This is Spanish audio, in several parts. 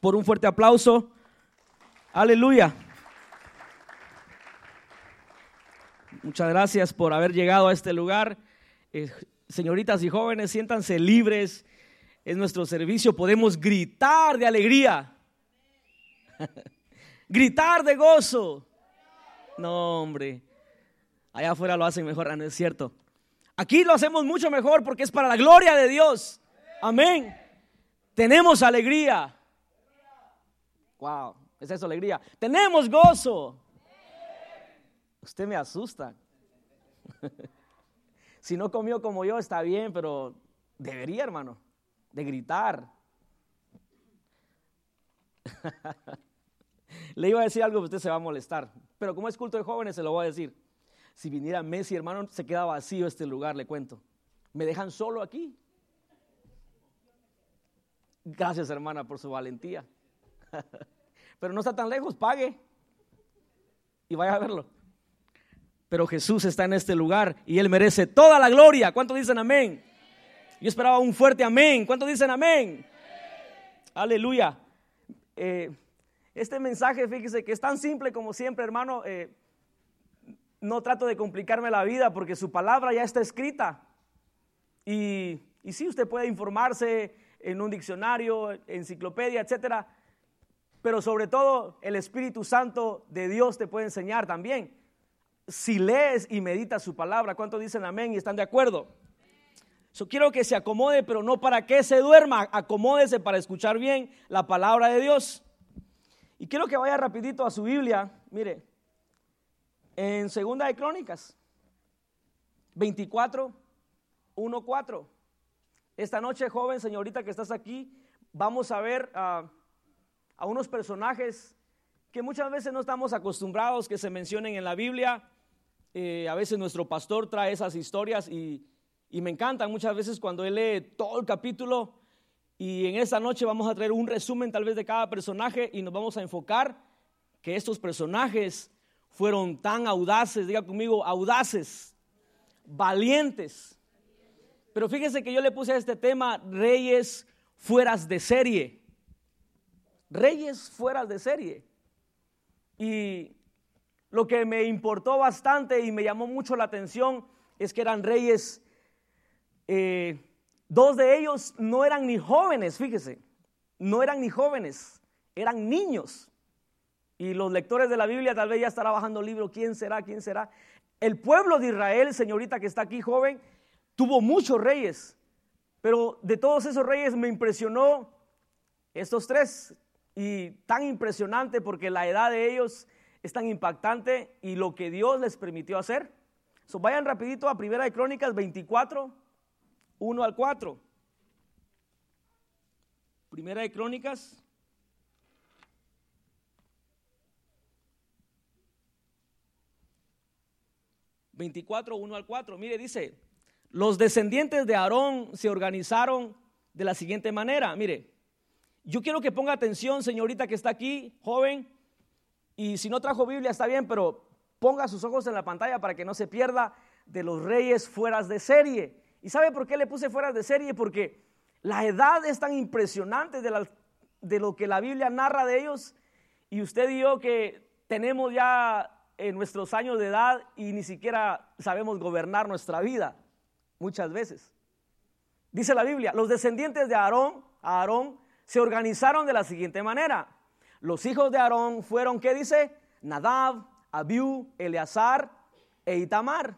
por un fuerte aplauso. Aleluya. Muchas gracias por haber llegado a este lugar. Eh, señoritas y jóvenes, siéntanse libres. Es nuestro servicio. Podemos gritar de alegría. gritar de gozo. No, hombre. Allá afuera lo hacen mejor, ah, no es cierto. Aquí lo hacemos mucho mejor porque es para la gloria de Dios. Amén. Tenemos alegría. Wow, es eso alegría. Tenemos gozo. Usted me asusta. si no comió como yo, está bien, pero debería, hermano, de gritar. Le iba a decir algo, usted se va a molestar. Pero como es culto de jóvenes, se lo voy a decir. Si viniera Messi, hermano, se queda vacío este lugar, le cuento. Me dejan solo aquí. Gracias, hermana, por su valentía. Pero no está tan lejos, pague y vaya a verlo. Pero Jesús está en este lugar y Él merece toda la gloria. ¿Cuántos dicen amén? Yo esperaba un fuerte amén. ¿Cuántos dicen amén? Aleluya. Eh, este mensaje, fíjese que es tan simple como siempre, hermano. Eh, no trato de complicarme la vida porque su palabra ya está escrita. Y, y usted puede informarse en un diccionario, enciclopedia, etcétera. Pero sobre todo, el Espíritu Santo de Dios te puede enseñar también. Si lees y meditas su palabra, ¿cuántos dicen amén y están de acuerdo? Yo quiero que se acomode, pero no para que se duerma, acomódese para escuchar bien la palabra de Dios. Y quiero que vaya rapidito a su Biblia, mire, en Segunda de Crónicas 24, 1, 4. Esta noche, joven, señorita que estás aquí, vamos a ver a, unos personajes que muchas veces no estamos acostumbrados que se mencionen en la Biblia. Eh, a veces nuestro pastor trae esas historias y, y me encantan muchas veces cuando él lee todo el capítulo. Y en esta noche vamos a traer un resumen tal vez de cada personaje y nos vamos a enfocar que estos personajes fueron tan audaces, diga conmigo, audaces, valientes, pero fíjese que yo le puse a este tema reyes fueras de serie. Reyes fueras de serie. Y lo que me importó bastante y me llamó mucho la atención es que eran reyes, eh, dos de ellos no eran ni jóvenes, fíjese, no eran ni jóvenes, eran niños. Y los lectores de la Biblia tal vez ya estarán bajando el libro, ¿quién será? ¿Quién será? El pueblo de Israel, señorita que está aquí joven, tuvo muchos reyes, pero de todos esos reyes me impresionó estos tres y tan impresionante porque la edad de ellos es tan impactante y lo que Dios les permitió hacer. So, vayan rapidito a Primera de Crónicas 24, 1 al 4. Primera de Crónicas 24, 1 al 4. Mire, dice, los descendientes de Aarón se organizaron de la siguiente manera. Mire, yo quiero que ponga atención, señorita que está aquí, joven, y si no trajo Biblia está bien, pero ponga sus ojos en la pantalla para que no se pierda de los reyes fueras de serie. ¿Y sabe por qué le puse fuera de serie? Porque la edad es tan impresionante de, lo que la Biblia narra de ellos. Y usted y yo que tenemos ya en nuestros años de edad y ni siquiera sabemos gobernar nuestra vida muchas veces. Dice la Biblia, los descendientes de Aarón, Aarón, se organizaron de la siguiente manera. Los hijos de Aarón fueron, ¿qué dice? Nadab, Abiú, Eleazar e Itamar.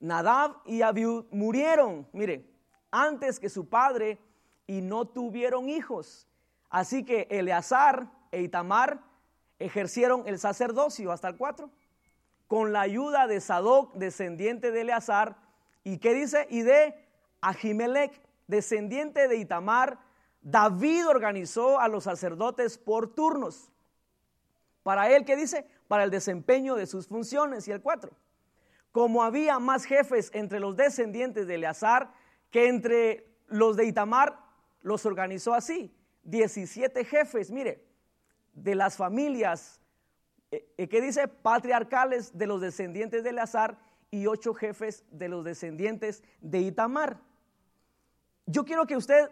Nadab y Abiú murieron, mire, antes que su padre y no tuvieron hijos. Así que Eleazar e Itamar ejercieron el sacerdocio hasta el 4 con la ayuda de Sadoc, descendiente de Eleazar, y qué dice, y de Ahimelech, descendiente de Itamar, David organizó a los sacerdotes por turnos. Para él, ¿qué dice? Para el desempeño de sus funciones. Y el 4. Como había más jefes entre los descendientes de Eleazar que entre los de Itamar, los organizó así. 17 jefes, mire, de las familias eh, eh, ¿qué dice? Patriarcales de los descendientes de Eleazar y ocho jefes de los descendientes de Itamar. Yo quiero que usted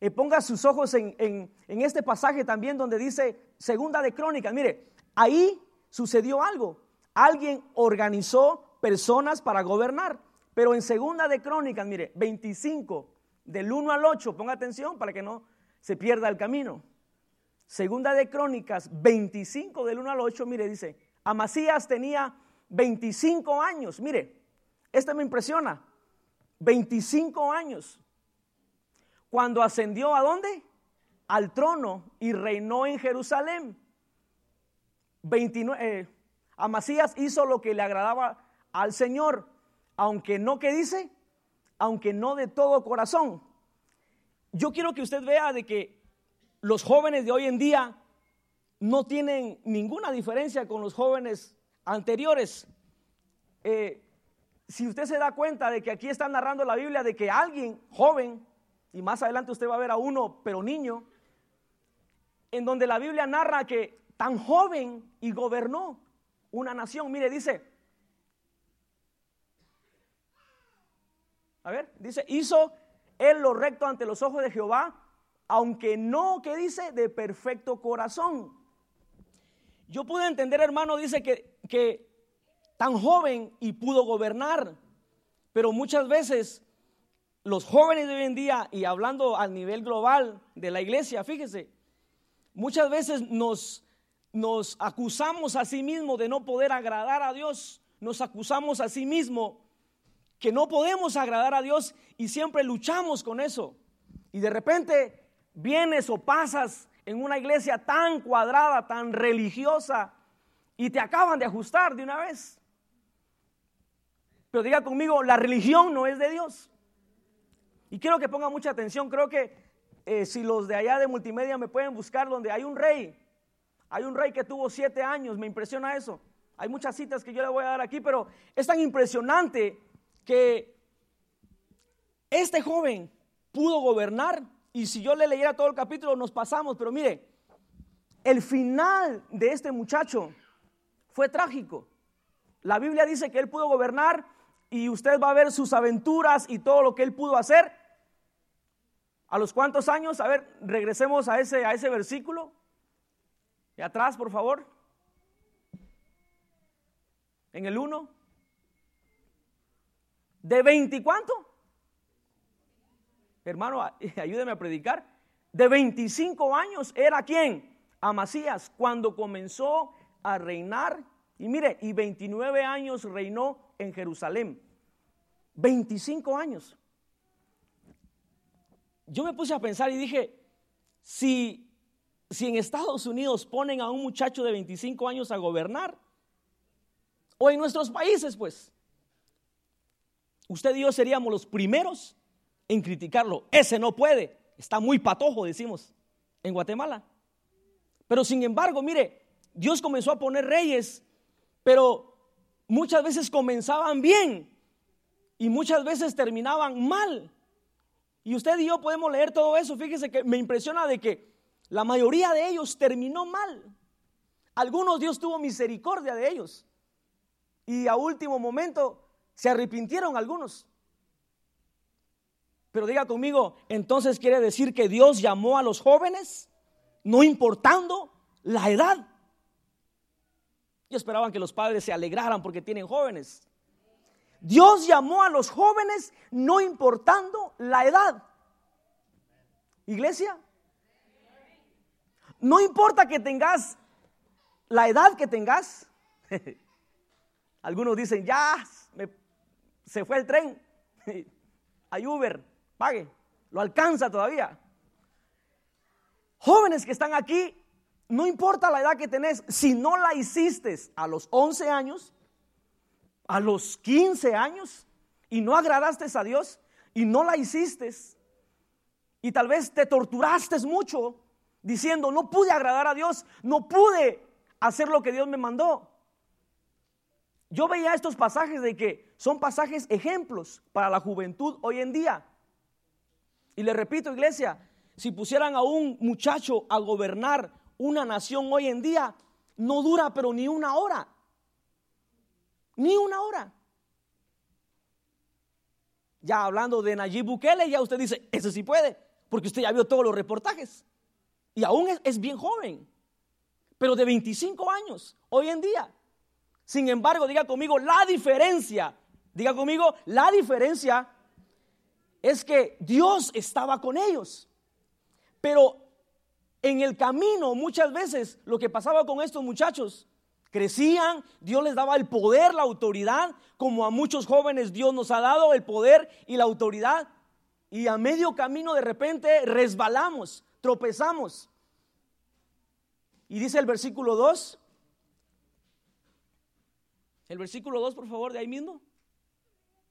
eh, ponga sus ojos en, en este pasaje también donde dice Segunda de Crónicas. Mire, ahí sucedió algo. Alguien organizó personas para gobernar. Pero en Segunda de Crónicas, mire, 25, del 1 al 8, ponga atención para que no se pierda el camino. Segunda de Crónicas 25 del 1 al 8, mire, dice, Amasías tenía 25 años, mire, este me impresiona, 25 años, cuando ascendió a dónde? Al trono y reinó en Jerusalén. 29, eh, Amasías hizo lo que le agradaba al Señor, aunque no, ¿qué dice? Aunque no de todo corazón. Yo quiero que usted vea de que los jóvenes de hoy en día no tienen ninguna diferencia con los jóvenes anteriores. Eh, si usted se da cuenta de que aquí está narrando la Biblia de que alguien joven, y más adelante usted va a ver a uno, pero niño, en donde la Biblia narra que tan joven y gobernó una nación. Mire, dice, a ver, dice, hizo él lo recto ante los ojos de Jehová aunque no, que dice? De perfecto corazón. Yo pude entender, hermano, dice que, que tan joven y pudo gobernar, pero muchas veces los jóvenes de hoy en día, y hablando a nivel global de la iglesia, fíjese, muchas veces nos, nos acusamos a sí mismos de no poder agradar a Dios, nos acusamos a sí mismos que no podemos agradar a Dios y siempre luchamos con eso. Y de repente vienes o pasas en una iglesia tan cuadrada, tan religiosa, y te acaban de ajustar de una vez. Pero diga conmigo, la religión no es de Dios. Y quiero que ponga mucha atención, creo que eh, si los de allá de multimedia me pueden buscar donde hay un rey, hay un rey que tuvo siete años, me impresiona eso. Hay muchas citas que yo le voy a dar aquí, pero es tan impresionante que este joven pudo gobernar y si yo le leyera todo el capítulo nos pasamos, pero mire, el final de este muchacho fue trágico. La Biblia dice que él pudo gobernar y usted va a ver sus aventuras y todo lo que él pudo hacer. ¿A los cuántos años? A ver, regresemos a ese, a ese versículo. De atrás, por favor. En el 1. ¿De 20 cuánto? hermano, ayúdeme a predicar, de 25 años era quien? Amasías, cuando comenzó a reinar. Y mire, y 29 años reinó en Jerusalén. 25 años. Yo me puse a pensar y dije, si, si en Estados Unidos ponen a un muchacho de 25 años a gobernar, o en nuestros países, pues, usted y yo seríamos los primeros en criticarlo. Ese no puede, está muy patojo, decimos, en Guatemala. Pero sin embargo, mire, Dios comenzó a poner reyes, pero muchas veces comenzaban bien y muchas veces terminaban mal. Y usted y yo podemos leer todo eso. Fíjese que me impresiona de que la mayoría de ellos terminó mal. Algunos Dios tuvo misericordia de ellos. Y a último momento se arrepintieron algunos. Pero diga conmigo, entonces quiere decir que Dios llamó a los jóvenes, no importando la edad. Y esperaban que los padres se alegraran porque tienen jóvenes. Dios llamó a los jóvenes no importando la edad. Iglesia, no importa que tengas la edad que tengas. Algunos dicen, ya se fue el tren. Hay Uber pague, lo alcanza todavía. Jóvenes que están aquí, no importa la edad que tenés, si no la hiciste a los 11 años, a los 15 años, y no agradaste a Dios, y no la hiciste, y tal vez te torturaste mucho diciendo, no pude agradar a Dios, no pude hacer lo que Dios me mandó. Yo veía estos pasajes de que son pasajes ejemplos para la juventud hoy en día. Y le repito, iglesia, si pusieran a un muchacho a gobernar una nación hoy en día, no dura pero ni una hora. Ni una hora. Ya hablando de Nayib Bukele, ya usted dice, ese sí puede. porque usted ya vio todos los reportajes. Y aún es, bien joven, pero de 25 años, hoy en día. Sin embargo, diga conmigo, la diferencia, diga conmigo, la diferencia es que Dios estaba con ellos. Pero en el camino muchas veces lo que pasaba con estos muchachos, crecían, Dios les daba el poder, la autoridad, como a muchos jóvenes Dios nos ha dado el poder y la autoridad. Y a medio camino de repente resbalamos, tropezamos. Y dice el versículo 2, el versículo 2 por favor de ahí mismo.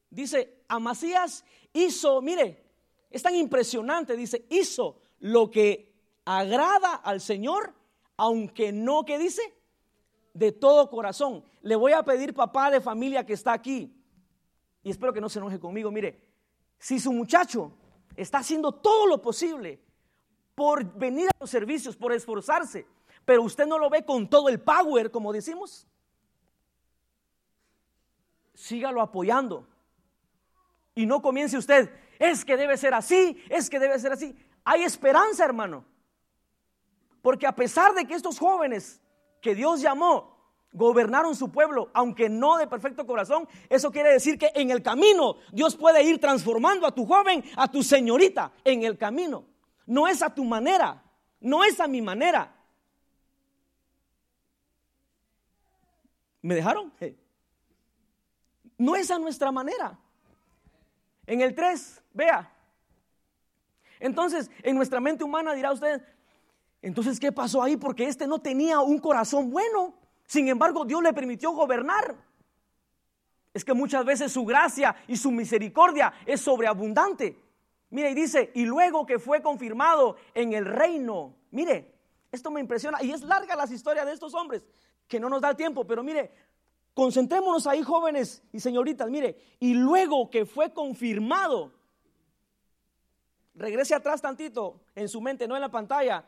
Dice, Amasías hizo, mire, es tan impresionante, dice, hizo lo que agrada al Señor, aunque no, ¿qué dice? De todo corazón. Le voy a pedir, papá de familia que está aquí, y espero que no se enoje conmigo, mire, si su muchacho está haciendo todo lo posible por venir a los servicios, por esforzarse, pero usted no lo ve con todo el power, como decimos, sígalo apoyando. Y no comience usted, es que debe ser así, es que debe ser así. Hay esperanza, hermano. Porque a pesar de que estos jóvenes que Dios llamó gobernaron su pueblo, aunque no de perfecto corazón, eso quiere decir que en el camino Dios puede ir transformando a tu joven, a tu señorita, en el camino. No es a tu manera, no es a mi manera. ¿Me dejaron? No es a nuestra manera. En el 3, vea. Entonces, en nuestra mente humana dirá usted, entonces, ¿qué pasó ahí? Porque este no tenía un corazón bueno. Sin embargo, Dios le permitió gobernar. Es que muchas veces su gracia y su misericordia es sobreabundante. Mire, y dice, y luego que fue confirmado en el reino. Mire, esto me impresiona. Y es larga las historias de estos hombres, que no nos da tiempo, pero mire, concentrémonos ahí, jóvenes y señoritas. Mire, y luego que fue confirmado. Regrese atrás tantito en su mente, no en la pantalla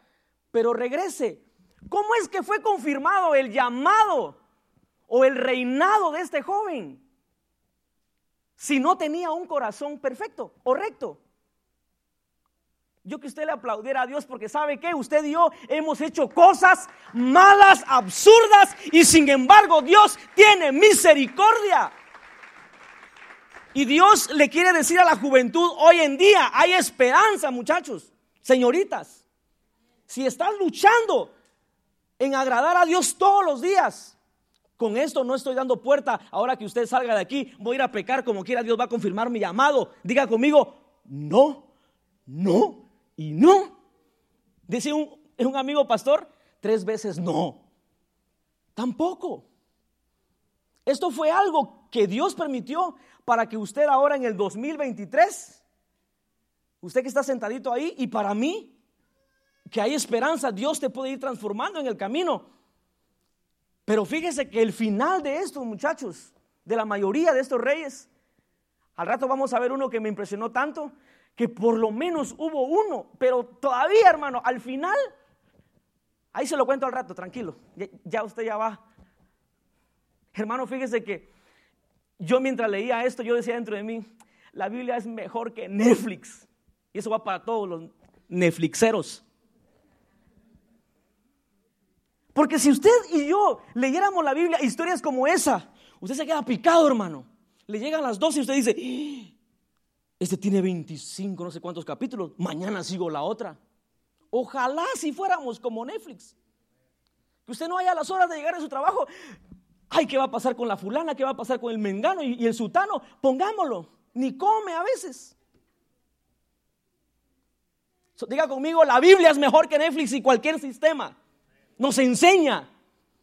pero regrese. ¿Cómo es que fue confirmado el llamado o el reinado de este joven si no tenía un corazón perfecto o recto? Yo que usted le aplaudiera a Dios porque sabe que usted y yo hemos hecho cosas malas, absurdas y sin embargo Dios tiene misericordia. Y Dios le quiere decir a la juventud hoy en día, hay esperanza muchachos, señoritas si estás luchando en agradar a Dios todos los días, con esto no estoy dando puerta. Ahora que usted salga de aquí, voy a ir a pecar como quiera. Dios va a confirmar mi llamado. Diga conmigo, no, no y no. Dice un, un amigo pastor, tres veces no. Tampoco. Esto fue algo que Dios permitió para que usted ahora en el 2023, usted que está sentadito ahí, y para mí, que hay esperanza, Dios te puede ir transformando en el camino. Pero fíjese que el final de estos muchachos, de la mayoría de estos reyes, al rato vamos a ver uno que me impresionó tanto, que por lo menos hubo uno, pero todavía hermano, al final, ahí se lo cuento al rato, tranquilo, ya, usted ya va. Hermano, fíjese que yo mientras leía esto, yo decía dentro de mí, la Biblia es mejor que Netflix. Y eso va para todos los Netflixeros. Porque si usted y yo leyéramos la Biblia, historias como esa, usted se queda picado, hermano. Le llegan las 12 y usted dice, ¡Ah! este tiene 25, no sé cuántos capítulos, mañana sigo la otra. Ojalá si fuéramos como Netflix. Que usted no haya las horas de llegar a su trabajo. Ay, ¿qué va a pasar con la fulana? ¿Qué va a pasar con el mengano y, el sutano? Pongámoslo. Ni come a veces. Diga conmigo, la Biblia es mejor que Netflix y cualquier sistema nos enseña,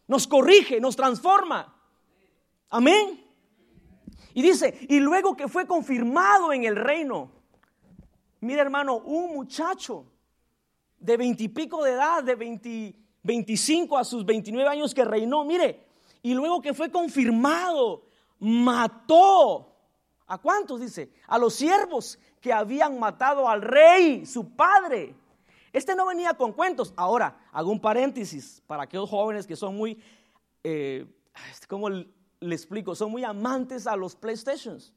nos corrige, nos transforma. Amén. Y dice, y luego que fue confirmado en el reino, mira hermano, un muchacho de veintipico de edad, de 25 a sus 29 años que reinó, mire, y luego que fue confirmado, mató. ¿A cuántos dice? A los siervos que habían matado al rey, su padre. Este no venía con cuentos. Ahora, hago un paréntesis para aquellos jóvenes que son muy, eh, ¿cómo le explico? Son muy amantes a los PlayStations.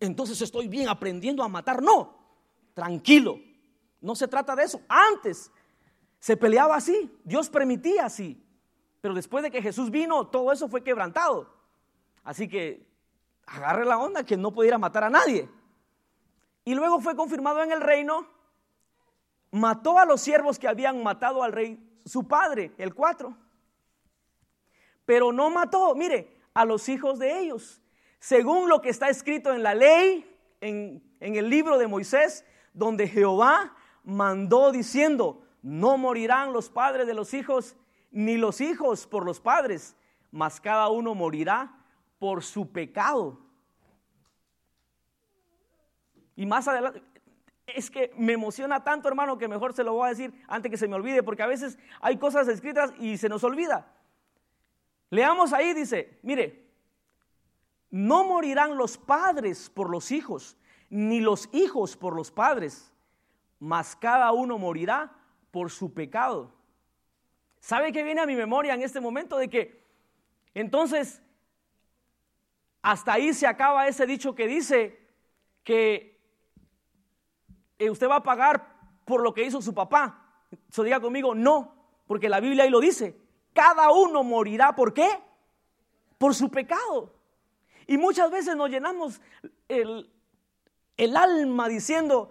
Entonces estoy bien aprendiendo a matar. No, tranquilo. No se trata de eso. Antes se peleaba así, Dios permitía así. Pero después de que Jesús vino, todo eso fue quebrantado. Así que agarre la onda que no pudiera matar a nadie. Y luego fue confirmado en el reino, mató a los siervos que habían matado al rey, su padre, el cuatro. Pero no mató, mire, a los hijos de ellos. Según lo que está escrito en la ley, en, en el libro de Moisés, donde Jehová mandó diciendo, no morirán los padres de los hijos, ni los hijos por los padres, mas cada uno morirá por su pecado. Y más adelante, es que me emociona tanto, hermano, que mejor se lo voy a decir antes que se me olvide, porque a veces hay cosas escritas y se nos olvida. Leamos ahí, dice, mire, no morirán los padres por los hijos, ni los hijos por los padres, mas cada uno morirá por su pecado. ¿Sabe qué viene a mi memoria en este momento? De que entonces hasta ahí se acaba ese dicho que dice que usted va a pagar por lo que hizo su papá. Se diga conmigo, no, porque la Biblia ahí lo dice. Cada uno morirá, ¿por qué? Por su pecado. Y muchas veces nos llenamos el, el alma diciendo,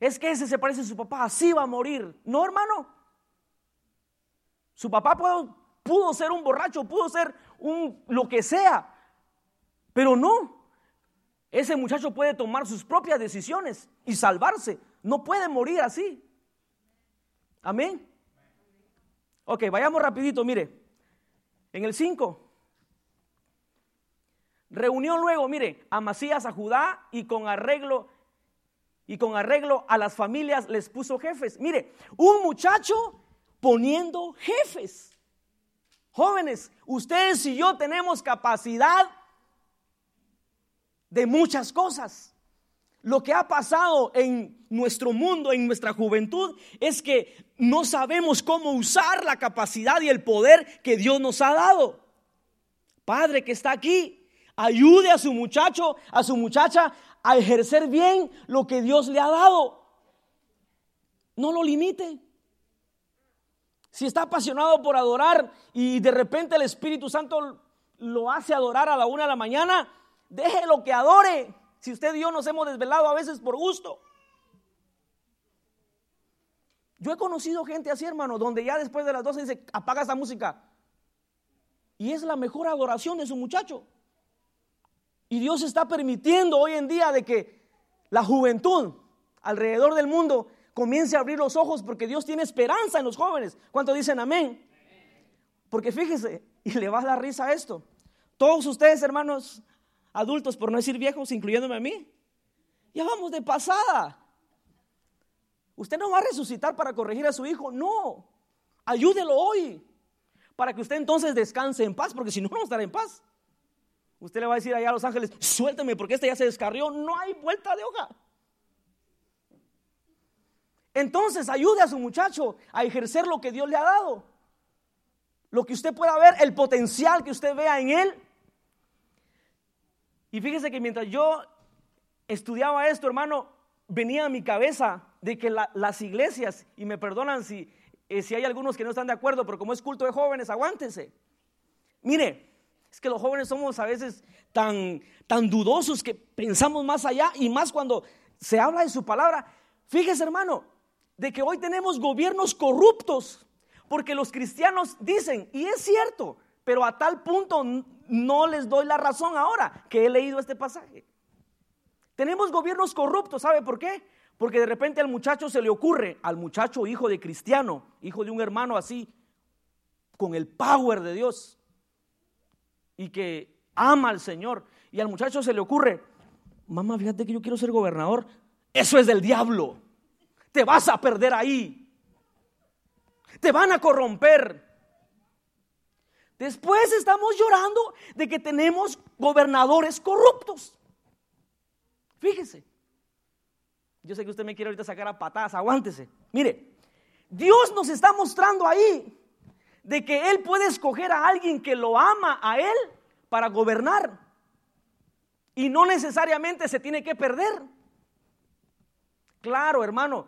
es que ese se parece a su papá, así va a morir. No, hermano. Su papá pudo, pudo ser un borracho, pudo ser un lo que sea, pero no. Ese muchacho puede tomar sus propias decisiones y salvarse. No puede morir así. Amén. Ok, vayamos rapidito, mire. En el 5. Reunió luego, mire, a Masías, a Judá y con arreglo y con arreglo a las familias les puso jefes. Mire, un muchacho poniendo jefes. Jóvenes, ustedes y yo tenemos capacidad de muchas cosas. Lo que ha pasado en nuestro mundo, en nuestra juventud, es que no sabemos cómo usar la capacidad y el poder que Dios nos ha dado. Padre que está aquí, ayude a su muchacho, a su muchacha a ejercer bien lo que Dios le ha dado. No lo limite. Si está apasionado por adorar y de repente el Espíritu Santo lo hace adorar a la una de la mañana, Déjelo que adore. Si usted y yo nos hemos desvelado a veces por gusto. Yo he conocido gente así, hermano, donde ya después de las 12 dice, apaga esa música. Y es la mejor adoración de su muchacho. Y Dios está permitiendo hoy en día de que la juventud alrededor del mundo comience a abrir los ojos porque Dios tiene esperanza en los jóvenes. ¿Cuánto dicen amén? Porque fíjese, y le va a dar risa esto. Todos ustedes, hermanos, adultos, por no decir viejos, incluyéndome a mí. Ya vamos de pasada. Usted no va a resucitar para corregir a su hijo, no. Ayúdelo hoy, para que usted entonces descanse en paz, porque si no, no estará en paz. Usted le va a decir allá a los ángeles, suélteme porque este ya se descarrió, no hay vuelta de hoja. Entonces ayude a su muchacho a ejercer lo que Dios le ha dado. Lo que usted pueda ver, el potencial que usted vea en él, y fíjese que mientras yo estudiaba esto, hermano, venía a mi cabeza de que las iglesias, y me perdonan si, eh, si hay algunos que no están de acuerdo, pero como es culto de jóvenes, aguántense. Mire, es que los jóvenes somos a veces tan, tan dudosos que pensamos más allá y más cuando se habla de su palabra. Fíjese, hermano, de que hoy tenemos gobiernos corruptos, porque los cristianos dicen, y es cierto, pero a tal punto no les doy la razón ahora que he leído este pasaje. Tenemos gobiernos corruptos, ¿sabe por qué? Porque de repente al muchacho se le ocurre, al muchacho hijo de cristiano, hijo de un hermano así, con el power de Dios y que ama al Señor, y al muchacho se le ocurre, mamá, fíjate que yo quiero ser gobernador, eso es del diablo, te vas a perder ahí, te van a corromper. Después estamos llorando de que tenemos gobernadores corruptos. Fíjese. Yo sé que usted me quiere ahorita sacar a patadas, aguántese. Mire, Dios nos está mostrando ahí de que Él puede escoger a alguien que lo ama a Él para gobernar. Y no necesariamente se tiene que perder. Claro, hermano,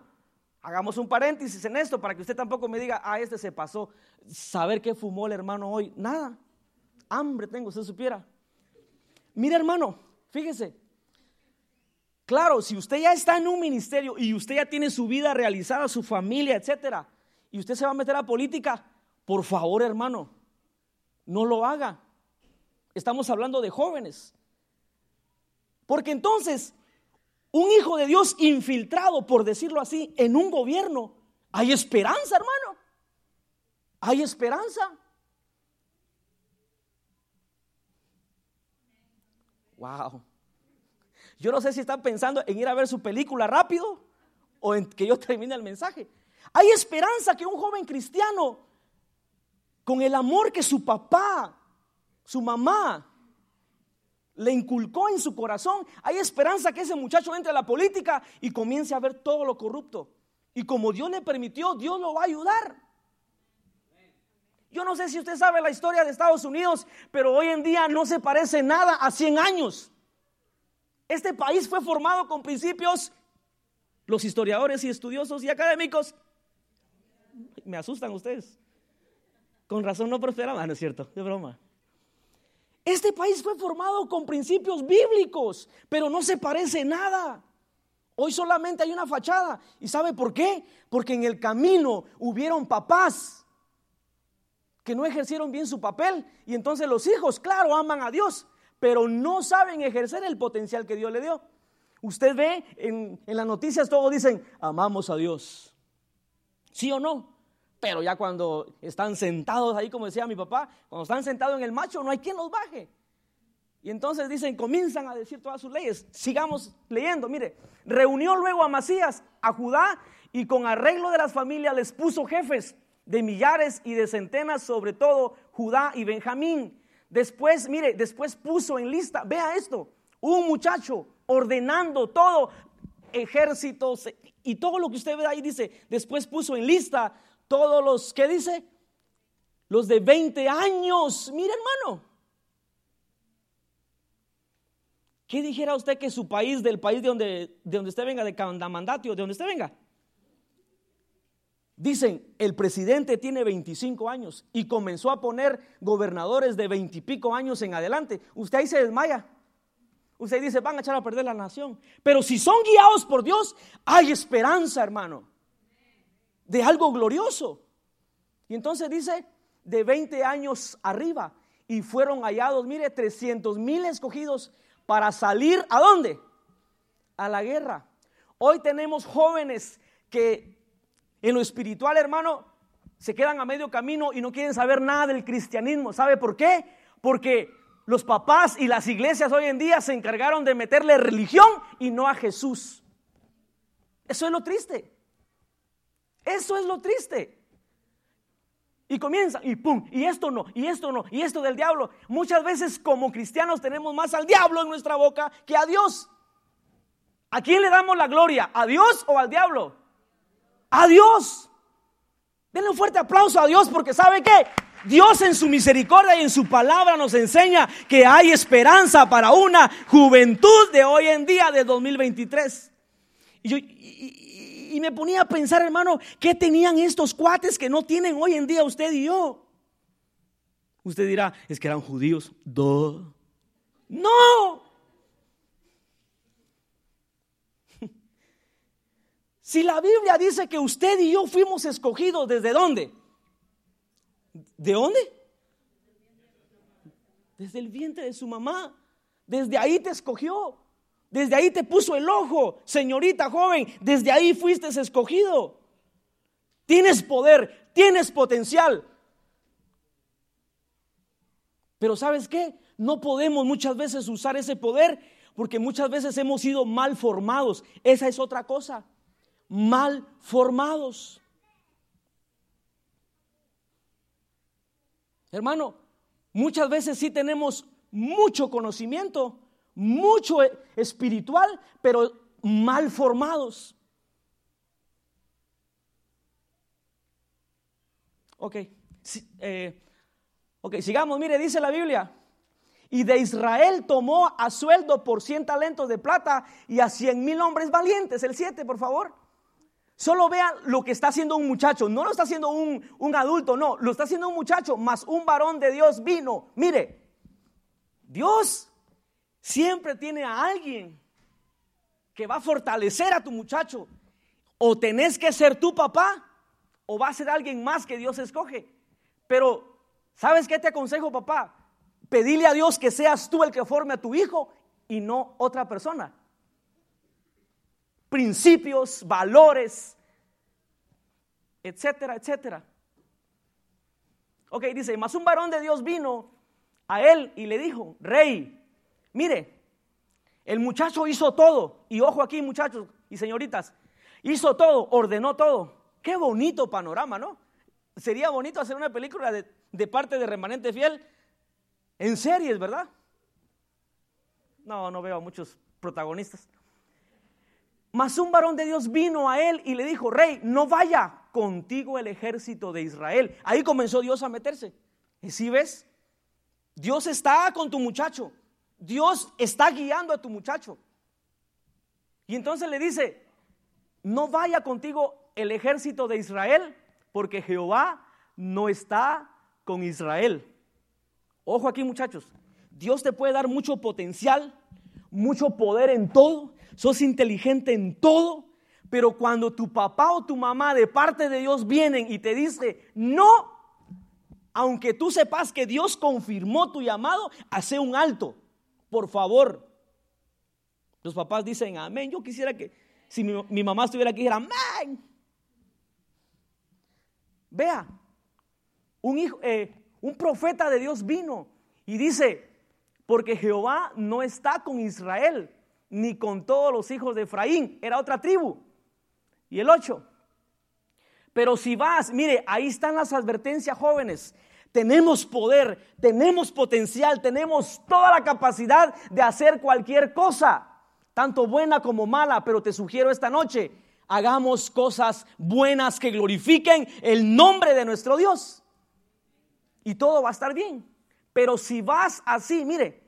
hagamos un paréntesis en esto para que usted tampoco me diga, ah, este se pasó. Saber qué fumó el hermano hoy. Nada. Hambre tengo, usted supiera. Mire, hermano, fíjese. Claro, si usted ya está en un ministerio y usted ya tiene su vida realizada, su familia, etcétera, y usted se va a meter a política, por favor, hermano, no lo haga. Estamos hablando de jóvenes. Porque entonces, un hijo de Dios infiltrado, por decirlo así, en un gobierno, hay esperanza, hermano. Hay esperanza. Wow. Yo no sé si están pensando en ir a ver su película rápido o en que yo termine el mensaje. Hay esperanza que un joven cristiano, con el amor que su papá, su mamá, le inculcó en su corazón, hay esperanza que ese muchacho entre a la política y comience a ver todo lo corrupto. Y como Dios le permitió, Dios lo va a ayudar. Yo no sé si usted sabe la historia de Estados Unidos, pero hoy en día no se parece nada a 100 años. Este país fue formado con principios, los historiadores y estudiosos y académicos, me asustan ustedes. Con razón no prosperaban, ah, no es cierto, de broma. Este país fue formado con principios bíblicos, pero no se parece nada. Hoy solamente hay una fachada. ¿Y sabe por qué? Porque en el camino hubieron papás que no ejercieron bien su papel y entonces los hijos, claro, aman a Dios, pero no saben ejercer el potencial que Dios le dio. Usted ve en, en las noticias todos dicen, amamos a Dios. ¿Sí o no? Pero ya cuando están sentados ahí, como decía mi papá, cuando están sentados en el macho, no hay quien los baje. Y entonces dicen, comienzan a decir todas sus leyes. Sigamos leyendo. Mire, reunió luego a Masías, a Judá, y con arreglo de las familias les puso jefes de millares y de centenas, sobre todo Judá y Benjamín. Después, mire, después puso en lista, vea esto, un muchacho ordenando todo, ejércitos y todo lo que usted ve ahí dice, después puso en lista todos los, ¿qué dice? Los de 20 años. Mire, hermano. ¿Qué dijera usted que su país, del país de donde, de donde usted venga, de Candamandatio, de donde usted venga? Dicen, el presidente tiene 25 años y comenzó a poner gobernadores de 20 y pico años en adelante. Usted ahí se desmaya. Usted dice, van a echar a perder la nación. Pero si son guiados por Dios, hay esperanza, hermano de algo glorioso. Y entonces dice, de 20 años arriba, y fueron hallados, mire, 300 mil escogidos para salir a dónde? A la guerra. Hoy tenemos jóvenes que en lo espiritual, hermano, se quedan a medio camino y no quieren saber nada del cristianismo. ¿Sabe por qué? Porque los papás y las iglesias hoy en día se encargaron de meterle religión y no a Jesús. Eso es lo triste. Eso es lo triste. Y comienza, y pum, y esto no, y esto no, y esto del diablo. Muchas veces como cristianos tenemos más al diablo en nuestra boca que a Dios. ¿A quién le damos la gloria? ¿A Dios o al diablo? A Dios. Denle un fuerte aplauso a Dios porque sabe que Dios en su misericordia y en su palabra nos enseña que hay esperanza para una juventud de hoy en día de 2023. Y, yo, y me ponía a pensar, hermano, ¿qué tenían estos cuates que no tienen hoy en día usted y yo? Usted dirá, es que eran judíos. No. Si la Biblia dice que usted y yo fuimos escogidos, ¿desde dónde? ¿De dónde? Desde el vientre de su mamá. Desde ahí te escogió. Desde ahí te puso el ojo, señorita joven, desde ahí fuiste escogido. Tienes poder, tienes potencial. Pero ¿sabes qué? No podemos muchas veces usar ese poder porque muchas veces hemos sido mal formados. Esa es otra cosa. Mal formados. Hermano, muchas veces sí tenemos mucho conocimiento, mucho espiritual, pero mal formados. Ok, eh, ok, sigamos, mire, dice la Biblia. Y de Israel tomó a sueldo por 100 talentos de plata y a 100 mil hombres valientes. El 7, por favor. Solo vea lo que está haciendo un muchacho. No lo está haciendo un, un, adulto, no. Lo está haciendo un muchacho, más un varón de Dios vino. Mire, Dios siempre tiene a alguien que va a fortalecer a tu muchacho. O tenés que ser tu papá o va a ser alguien más que Dios escoge. Pero, ¿sabes qué te aconsejo, papá? Pedile a Dios que seas tú el que forme a tu hijo y no otra persona. Principios, valores, etcétera, etcétera. Ok, dice, más un varón de Dios vino a él y le dijo, rey, mire, el muchacho hizo todo, y ojo aquí muchachos y señoritas, hizo todo, ordenó todo. Qué bonito panorama, ¿no? Sería bonito hacer una película de, parte de remanente fiel en series, ¿verdad? No, no veo a muchos protagonistas. Mas un varón de Dios vino a él y le dijo, rey, no vaya contigo el ejército de Israel. Ahí comenzó Dios a meterse. ¿Y si ves? Dios está con tu muchacho. Dios está guiando a tu muchacho. Y entonces le dice, no vaya contigo el ejército de Israel, porque Jehová no está con Israel. Ojo aquí muchachos, Dios te puede dar mucho potencial, mucho poder en todo, sos inteligente en todo, pero cuando tu papá o tu mamá de parte de Dios vienen y te dice, no, aunque tú sepas que Dios confirmó tu llamado, hace un alto, por favor. Los papás dicen, amén. Yo quisiera que si mi, mamá estuviera aquí, dijera, amén. Vea, un, hijo, eh, un profeta de Dios vino y dice, porque Jehová no está con Israel, ni con todos los hijos de Efraín, era otra tribu. Y el 8. Pero si vas, mire, ahí están las advertencias jóvenes tenemos poder, tenemos potencial, tenemos toda la capacidad de hacer cualquier cosa, tanto buena como mala, pero te sugiero esta noche, hagamos cosas buenas que glorifiquen el nombre de nuestro Dios. Y todo va a estar bien. Pero si vas así, mire,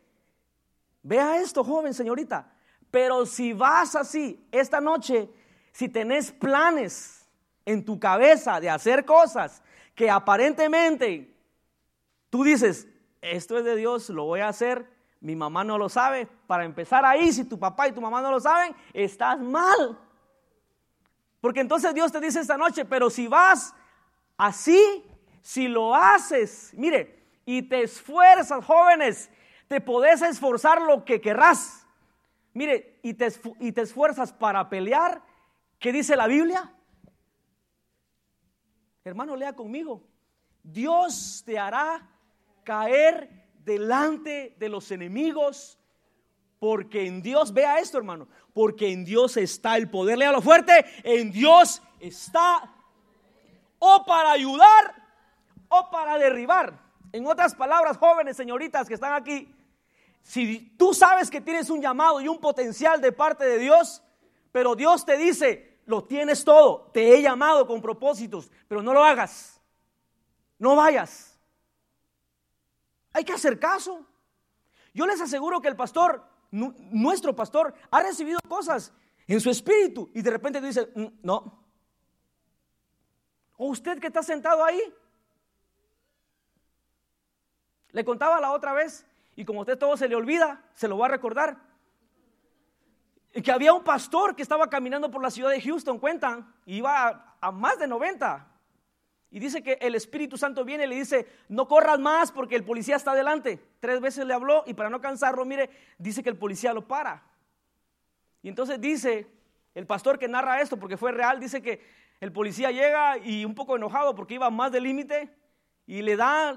vea esto, joven señorita, pero si vas así esta noche, si tenés planes en tu cabeza de hacer cosas que aparentemente Tú dices, esto es de Dios, lo voy a hacer, mi mamá no lo sabe. Para empezar ahí, si tu papá y tu mamá no lo saben, estás mal. Porque entonces Dios te dice esta noche, pero si vas así, si lo haces, mire, y te esfuerzas, jóvenes, te podés esforzar lo que querrás. Mire, y te, y te esfuerzas para pelear, ¿qué dice la Biblia? Hermano, lea conmigo. Dios te hará caer delante de los enemigos, porque en Dios, vea esto hermano, porque en Dios está el poder, lo fuerte, en Dios está o para ayudar o para derribar. En otras palabras, jóvenes, señoritas que están aquí, si tú sabes que tienes un llamado y un potencial de parte de Dios, pero Dios te dice, lo tienes todo, te he llamado con propósitos, pero no lo hagas, no vayas. Hay que hacer caso. Yo les aseguro que el pastor, nuestro pastor, ha recibido cosas en su espíritu y de repente dice, mm, no. O usted que está sentado ahí. Le contaba la otra vez y como a usted todo se le olvida, se lo va a recordar. Que había un pastor que estaba caminando por la ciudad de Houston, cuentan, y iba a, a más de 90 y dice que el Espíritu Santo viene y le dice, no corras más porque el policía está adelante. Tres veces le habló y para no cansarlo, mire, dice que el policía lo para. Y entonces dice, el pastor que narra esto, porque fue real, dice que el policía llega y un poco enojado porque iba más del límite y le da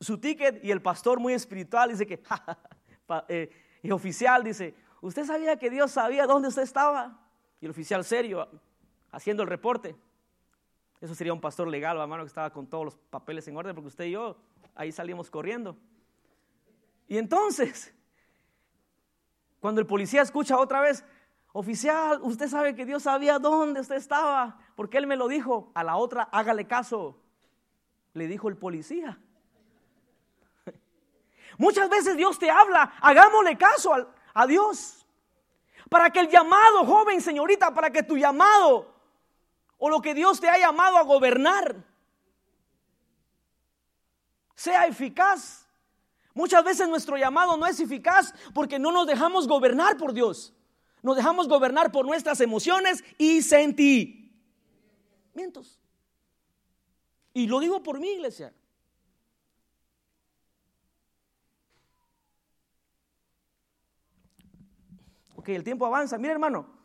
su ticket y el pastor muy espiritual dice que, eh, y oficial dice, ¿usted sabía que Dios sabía dónde usted estaba? Y el oficial serio, haciendo el reporte. Eso sería un pastor legal, hermano, que estaba con todos los papeles en orden, porque usted y yo ahí salimos corriendo. Y entonces, cuando el policía escucha otra vez, oficial, usted sabe que Dios sabía dónde usted estaba, porque Él me lo dijo. A la otra, hágale caso. Le dijo el policía. Muchas veces Dios te habla, hagámosle caso a, a Dios. Para que el llamado, joven, señorita, para que tu llamado o lo que Dios te ha llamado a gobernar sea eficaz. Muchas veces nuestro llamado no es eficaz porque no nos dejamos gobernar por Dios. Nos dejamos gobernar por nuestras emociones y sentimientos. Y lo digo por mi iglesia. Ok, el tiempo avanza. Mire, hermano,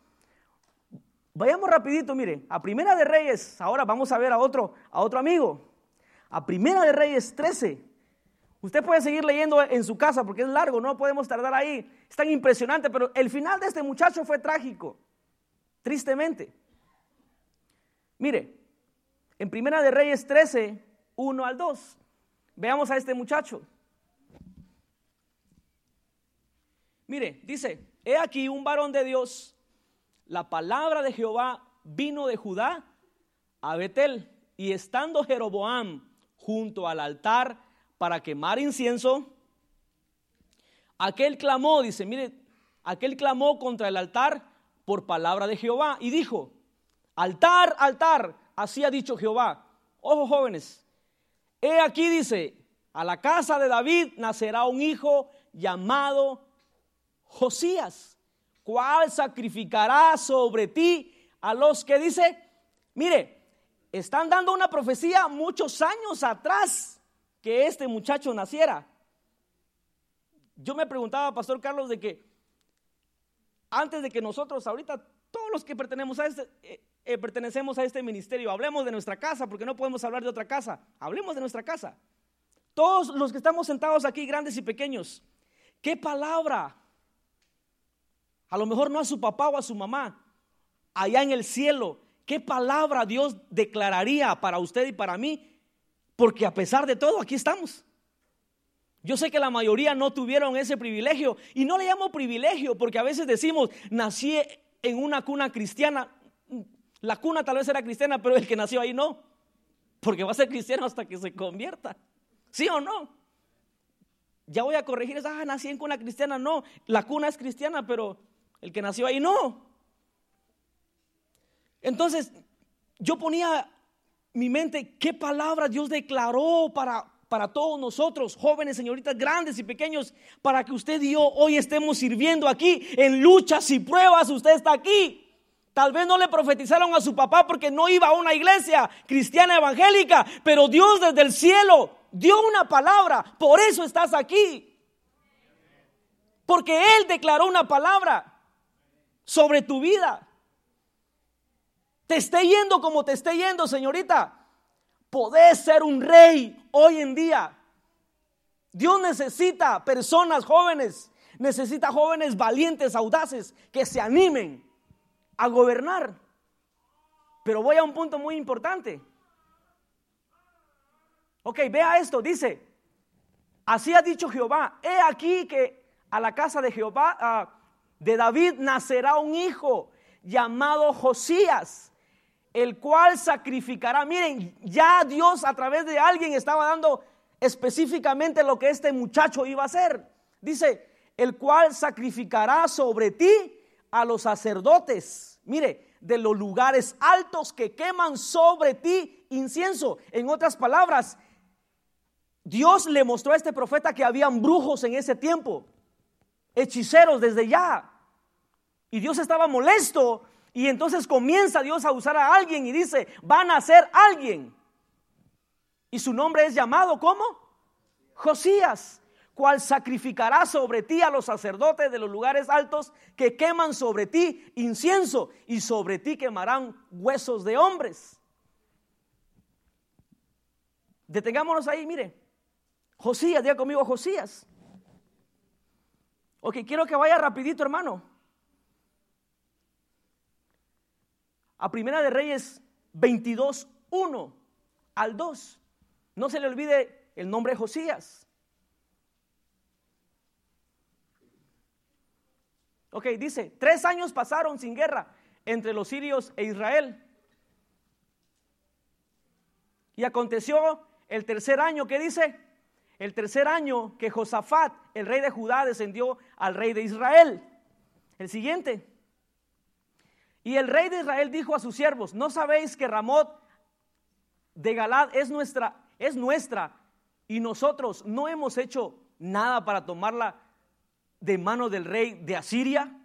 vayamos rapidito, mire, a Primera de Reyes, ahora vamos a ver a otro, a otro amigo. A Primera de Reyes 13. Usted puede seguir leyendo en su casa porque es largo, no podemos tardar ahí. Es tan impresionante, pero el final de este muchacho fue trágico, tristemente. Mire, en Primera de Reyes 13, 1 al 2, veamos a este muchacho. Mire, dice, he aquí un varón de Dios, la palabra de Jehová vino de Judá a Betel, y estando Jeroboam junto al altar, para quemar incienso, aquel clamó, dice, mire, aquel clamó contra el altar por palabra de Jehová y dijo, altar, altar, así ha dicho Jehová. Ojo jóvenes, he aquí dice, a la casa de David nacerá un hijo llamado Josías, cual sacrificará sobre ti a los que dice, mire, están dando una profecía muchos años atrás que este muchacho naciera. Yo me preguntaba, Pastor Carlos, de que antes de que nosotros, ahorita, todos los que pertenecemos a este, eh, eh, pertenecemos a este ministerio, hablemos de nuestra casa, porque no podemos hablar de otra casa, hablemos de nuestra casa. Todos los que estamos sentados aquí, grandes y pequeños, ¿qué palabra? A lo mejor no a su papá o a su mamá, allá en el cielo, ¿qué palabra Dios declararía para usted y para mí porque a pesar de todo, aquí estamos. Yo sé que la mayoría no tuvieron ese privilegio y no le llamo privilegio porque a veces decimos, nací en una cuna cristiana. La cuna tal vez era cristiana, pero el que nació ahí no, porque va a ser cristiano hasta que se convierta. ¿Sí o no? Ya voy a corregir ah, nací en cuna cristiana. No, la cuna es cristiana, pero el que nació ahí no. Entonces, yo ponía mi mente qué palabra Dios declaró para, para todos nosotros, jóvenes, señoritas, grandes y pequeños, para que usted y yo hoy estemos sirviendo aquí en luchas y pruebas. Usted está aquí. Tal vez no le profetizaron a su papá porque no iba a una iglesia cristiana evangélica, pero Dios desde el cielo dio una palabra. Por eso estás aquí. Porque Él declaró una palabra sobre tu vida te esté yendo como te esté yendo, señorita, podés ser un rey hoy en día. Dios necesita personas jóvenes, necesita jóvenes valientes, audaces, que se animen a gobernar. Pero voy a un punto muy importante. Ok, vea esto, dice, así ha dicho Jehová, he aquí que a la casa de Jehová, ah, de David, nacerá un hijo llamado Josías el cual sacrificará. Miren, ya Dios a través de alguien estaba dando específicamente lo que este muchacho iba a hacer. Dice, el cual sacrificará sobre ti a los sacerdotes. Mire, de los lugares altos que queman sobre ti incienso. En otras palabras, Dios le mostró a este profeta que habían brujos en ese tiempo, hechiceros desde ya. Y Dios estaba molesto y entonces comienza Dios a usar a alguien y dice, van a ser alguien. Y su nombre es llamado ¿cómo? Josías, cual sacrificará sobre ti a los sacerdotes de los lugares altos que queman sobre ti incienso y sobre ti quemarán huesos de hombres. Detengámonos ahí, mire. Josías, diga conmigo Josías. Ok, quiero que vaya rapidito, hermano. a Primera de Reyes 22, 1 al 2. No se le olvide el nombre Josías. Ok, dice, tres años pasaron sin guerra entre los sirios e Israel. Y aconteció el tercer año, ¿qué dice? El tercer año que Josafat, el rey de Judá, descendió al rey de Israel. El siguiente. Y el rey de Israel dijo a sus siervos, ¿no sabéis que Ramot de Galad es nuestra, es nuestra y nosotros no hemos hecho nada para tomarla de mano del rey de Asiria?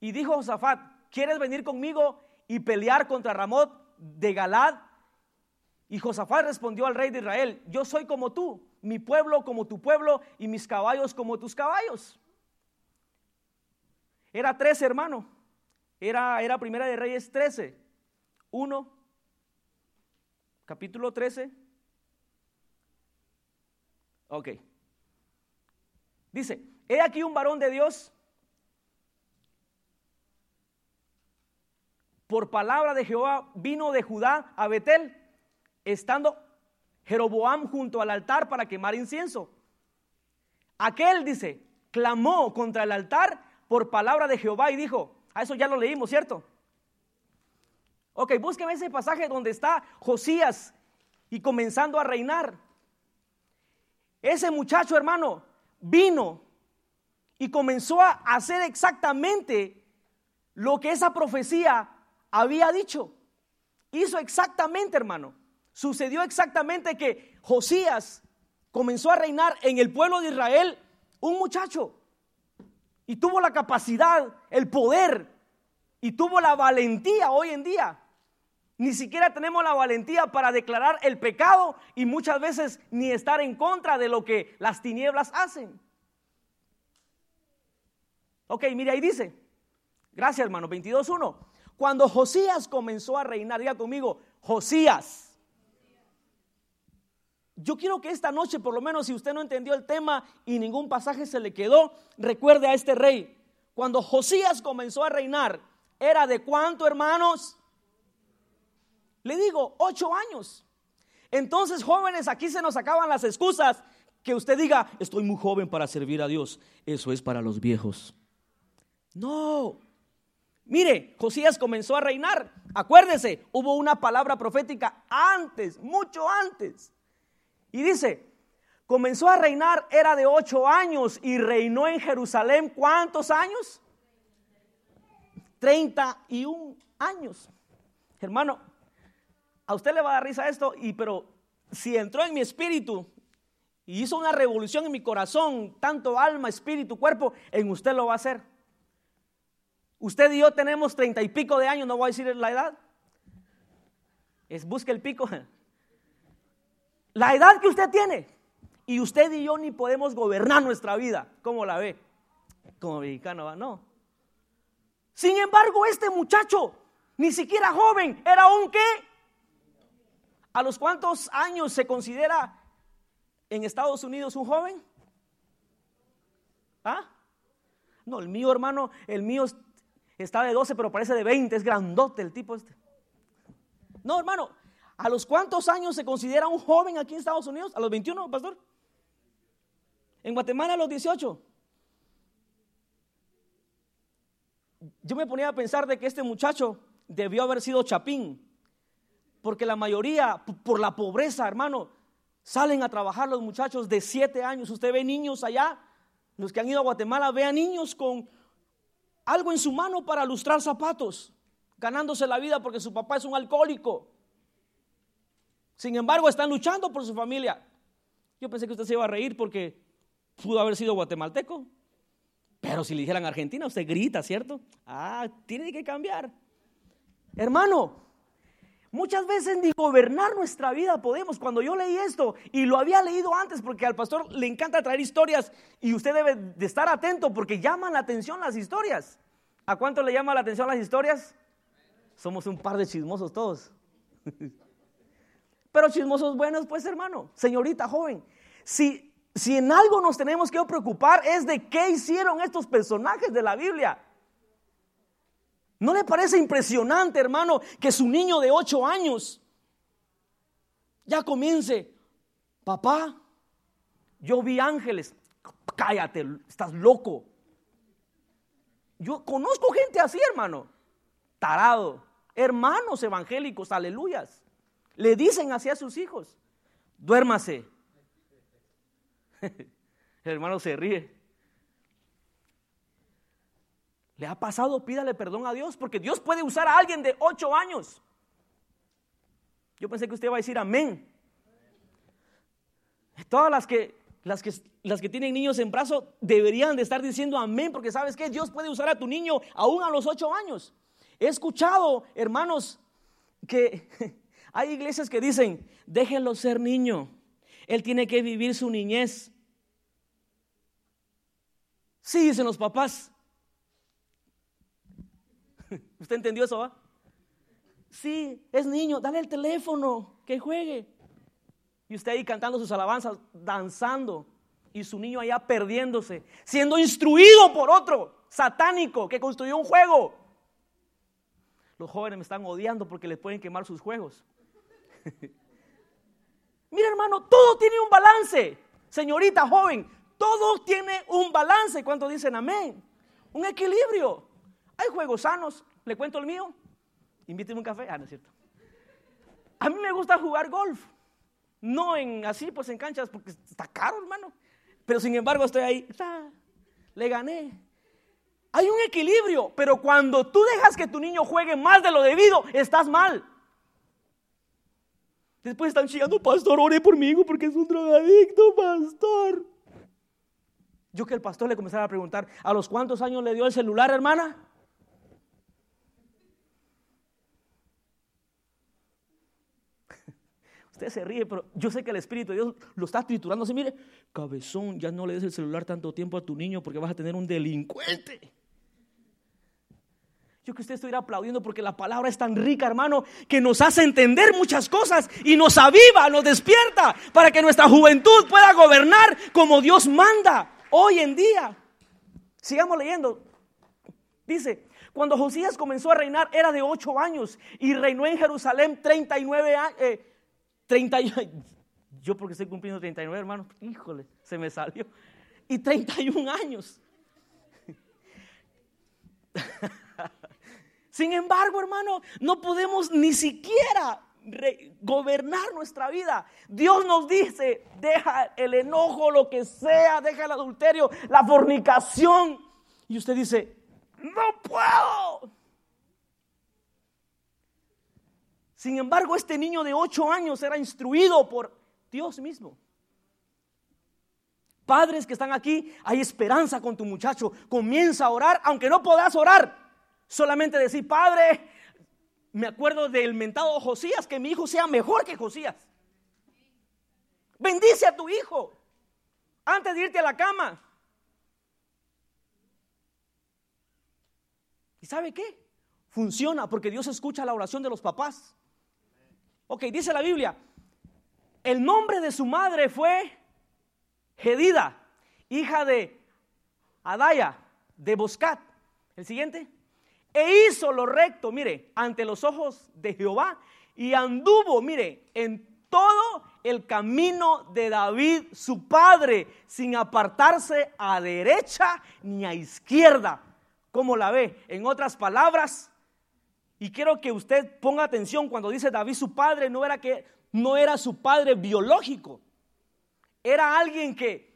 Y dijo Josafat, ¿quieres venir conmigo y pelear contra Ramot de Galad? Y Josafat respondió al rey de Israel, yo soy como tú, mi pueblo como tu pueblo y mis caballos como tus caballos. Era tres, hermano. Era, era Primera de Reyes 13. Uno, capítulo 13. Ok. Dice, he aquí un varón de Dios por palabra de Jehová vino de Judá a Betel, estando Jeroboam junto al altar para quemar incienso. Aquel dice, clamó contra el altar por palabra de Jehová y dijo, a eso ya lo leímos, ¿cierto? Ok, búsqueme ese pasaje donde está Josías y comenzando a reinar. Ese muchacho, hermano, vino y comenzó a hacer exactamente lo que esa profecía había dicho. Hizo exactamente, hermano. Sucedió exactamente que Josías comenzó a reinar en el pueblo de Israel un muchacho. Y tuvo la capacidad, el poder y tuvo la valentía hoy en día. Ni siquiera tenemos la valentía para declarar el pecado y muchas veces ni estar en contra de lo que las tinieblas hacen. Ok, mire ahí dice. Gracias hermano, 22.1. Cuando Josías comenzó a reinar, diga conmigo, Josías. Yo quiero que esta noche, por lo menos si usted no entendió el tema y ningún pasaje se le quedó, recuerde a este rey. Cuando Josías comenzó a reinar, ¿era de cuánto, hermanos? Le digo, ocho años. Entonces, jóvenes, aquí se nos acaban las excusas. Que usted diga, estoy muy joven para servir a Dios. Eso es para los viejos. No, Mire, Josías comenzó a reinar. Acuérdese, hubo una palabra profética antes, mucho antes. Y dice, comenzó a reinar, era de ocho años y reinó en Jerusalén. ¿Cuántos años? Treinta y un años. Hermano, a usted le va a dar risa esto, y, pero si entró en mi espíritu y hizo una revolución en mi corazón, tanto alma, espíritu, cuerpo, en usted lo va a hacer. Usted y yo tenemos treinta y pico de años, no voy a decir la edad. Es busque el pico. La edad que usted tiene. Y usted y yo ni podemos gobernar nuestra vida. ¿Cómo la ve? Como mexicano va, no. Sin embargo, este muchacho, ni siquiera joven, era un qué? ¿A los cuántos años se considera en Estados Unidos un joven? ¿Ah? No, el mío hermano, el mío está de 12, pero parece de 20, es grandote el tipo este. No, hermano, ¿a los cuántos años se considera un joven aquí en Estados Unidos? ¿A los 21, pastor? En Guatemala a los 18. Yo me ponía a pensar de que este muchacho debió haber sido chapín, porque la mayoría, por la pobreza, hermano, salen a trabajar los muchachos de 7 años. Usted ve niños allá, los que han ido a Guatemala, ve a niños con algo en su mano para lustrar zapatos, ganándose la vida porque su papá es un alcohólico. Sin embargo, están luchando por su familia. Yo pensé que usted se iba a reír porque pudo haber sido guatemalteco. Pero si le dijeran Argentina, usted grita, ¿cierto? Ah, tiene que cambiar. Hermano, muchas veces ni gobernar nuestra vida podemos. Cuando yo leí esto, y lo había leído antes porque al pastor le encanta traer historias y usted debe de estar atento porque llaman la atención las historias. ¿A cuánto le llama la atención las historias? Somos un par de chismosos todos. Pero chismosos buenos, pues hermano, señorita joven, si, si en algo nos tenemos que preocupar es de qué hicieron estos personajes de la Biblia. ¿No le parece impresionante, hermano, que su niño de ocho años ya comience, papá, yo vi ángeles, cállate, estás loco. Yo conozco gente así, hermano, tarado, hermanos evangélicos, aleluyas. Le dicen así a sus hijos, duérmase. El hermano se ríe. ¿Le ha pasado? Pídale perdón a Dios, porque Dios puede usar a alguien de ocho años. Yo pensé que usted iba a decir amén. Todas las que, las que, las que tienen niños en brazo deberían de estar diciendo amén, porque sabes que Dios puede usar a tu niño aún a los ocho años. He escuchado, hermanos, que hay iglesias que dicen, déjenlo ser niño, él tiene que vivir su niñez. Sí, dicen los papás, ¿Usted entendió eso? Va? Sí, es niño, dale el teléfono, que juegue. Y usted ahí cantando sus alabanzas, danzando, y su niño allá perdiéndose, siendo instruido por otro satánico que construyó un juego. Los jóvenes me están odiando porque les pueden quemar sus juegos. Mira hermano, todo tiene un balance. Señorita joven, todo tiene un balance. ¿Cuántos dicen amén? Un equilibrio. Hay juegos sanos, ¿Le cuento el mío? Invíteme un café. Ah, no es cierto. A mí me gusta jugar golf. No en así, pues en canchas, porque está caro, hermano. Pero sin embargo estoy ahí. le gané. Hay un equilibrio, pero cuando tú dejas que tu niño juegue más de lo debido, estás mal. Después están chillando, pastor, ore por mí porque es un drogadicto, pastor. Yo que el pastor le comenzara a preguntar, ¿a los cuántos años le dio el celular, hermana? Usted se ríe, pero yo sé que el Espíritu de Dios lo está triturando. Así, mire, cabezón, ya no le des el celular tanto tiempo a tu niño porque vas a tener un delincuente. Yo que usted estuviera aplaudiendo porque la palabra es tan rica, hermano, que nos hace entender muchas cosas y nos aviva, nos despierta para que nuestra juventud pueda gobernar como Dios manda hoy en día. Sigamos leyendo. Dice, cuando Josías comenzó a reinar era de ocho años y reinó en Jerusalén 39 años. Eh, 30, yo porque estoy cumpliendo 39, hermano, híjole, se me salió. Y 31 años. Sin embargo, hermano, no podemos ni siquiera gobernar nuestra vida. Dios nos dice, deja el enojo, lo que sea, deja el adulterio, la fornicación. Y usted dice, no puedo. Sin embargo, este niño de ocho años era instruido por Dios mismo. Padres que están aquí, hay esperanza con tu muchacho. Comienza a orar, aunque no puedas orar. Solamente decir, Padre, me acuerdo del mentado Josías, que mi hijo sea mejor que Josías. Bendice a tu hijo antes de irte a la cama. ¿Y sabe qué? Funciona porque Dios escucha la oración de los papás. Ok, dice la Biblia, el nombre de su madre fue Gedida, hija de Adaya, de Boscat. El siguiente. E hizo lo recto, mire, ante los ojos de Jehová y anduvo, mire, en todo el camino de David, su padre, sin apartarse a derecha ni a izquierda. ¿Cómo la ve? En otras palabras, y quiero que usted ponga atención cuando dice David su padre, no era que no era su padre biológico. Era alguien que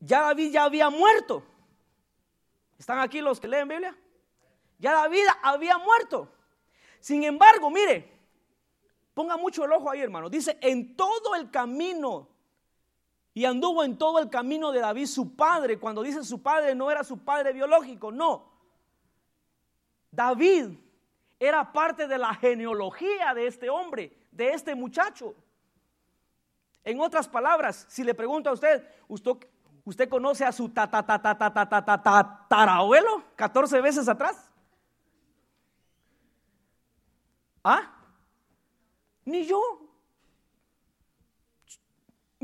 ya David ya había muerto. ¿Están aquí los que leen Biblia? Ya David había muerto. Sin embargo, mire, ponga mucho el ojo ahí, hermano. Dice, en todo el camino, y anduvo en todo el camino de David su padre. Cuando dice su padre, no era su padre biológico, no. David era parte de la genealogía de este hombre, de este muchacho. En otras palabras, si le pregunto a usted, ¿usted, usted conoce a su tatarabuelo 14 veces atrás? ¿Ah? Ni yo.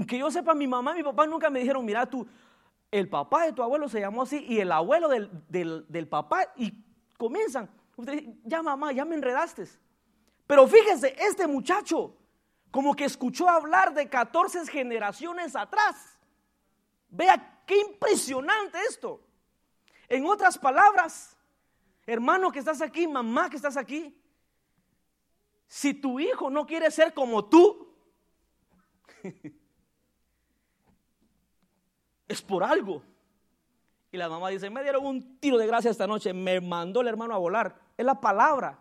Que yo sepa, mi mamá y mi papá nunca me dijeron, mira tú, el papá de tu abuelo se llamó así y el abuelo del, del papá y comienzan. Usted dice, ya mamá, ya me enredaste. Pero fíjese, este muchacho como que escuchó hablar de 14 generaciones atrás. Vea qué impresionante esto. En otras palabras, hermano que estás aquí, mamá que estás aquí, si tu hijo no quiere ser como tú, es por algo. Y la mamá dice, me dieron un tiro de gracia esta noche, me mandó el hermano a volar. Es la palabra.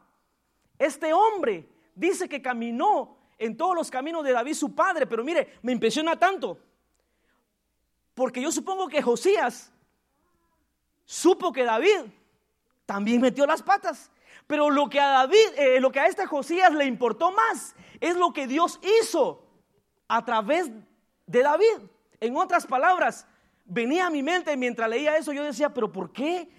Este hombre dice que caminó en todos los caminos de David su padre, pero mire, me impresiona tanto. Porque yo supongo que Josías supo que David también metió las patas. Pero lo que a David, eh, lo que a este Josías le importó más es lo que Dios hizo a través de David. En otras palabras, venía a mi mente mientras leía eso, yo decía, pero ¿por qué?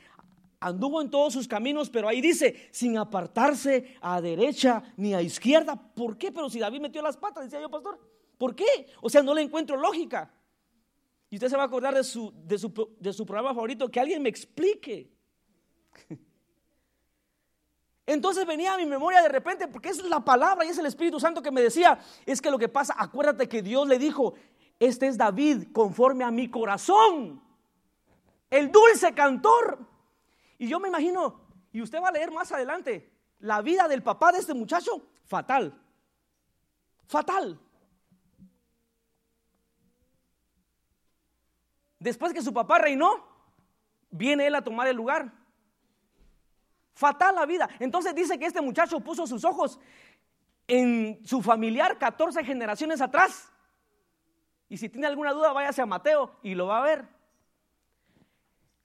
Anduvo en todos sus caminos, pero ahí dice, sin apartarse a derecha ni a izquierda. ¿Por qué? Pero si David metió las patas, decía yo, pastor, ¿por qué? O sea, no le encuentro lógica. Y usted se va a acordar de su, de su, de su programa favorito, que alguien me explique. Entonces venía a mi memoria de repente, porque es la palabra y es el Espíritu Santo que me decía, es que lo que pasa, acuérdate que Dios le dijo, este es David conforme a mi corazón, el dulce cantor. Y yo me imagino, y usted va a leer más adelante, la vida del papá de este muchacho, fatal, fatal. Después que su papá reinó, viene él a tomar el lugar. Fatal la vida. Entonces dice que este muchacho puso sus ojos en su familiar 14 generaciones atrás. Y si tiene alguna duda, váyase a Mateo y lo va a ver.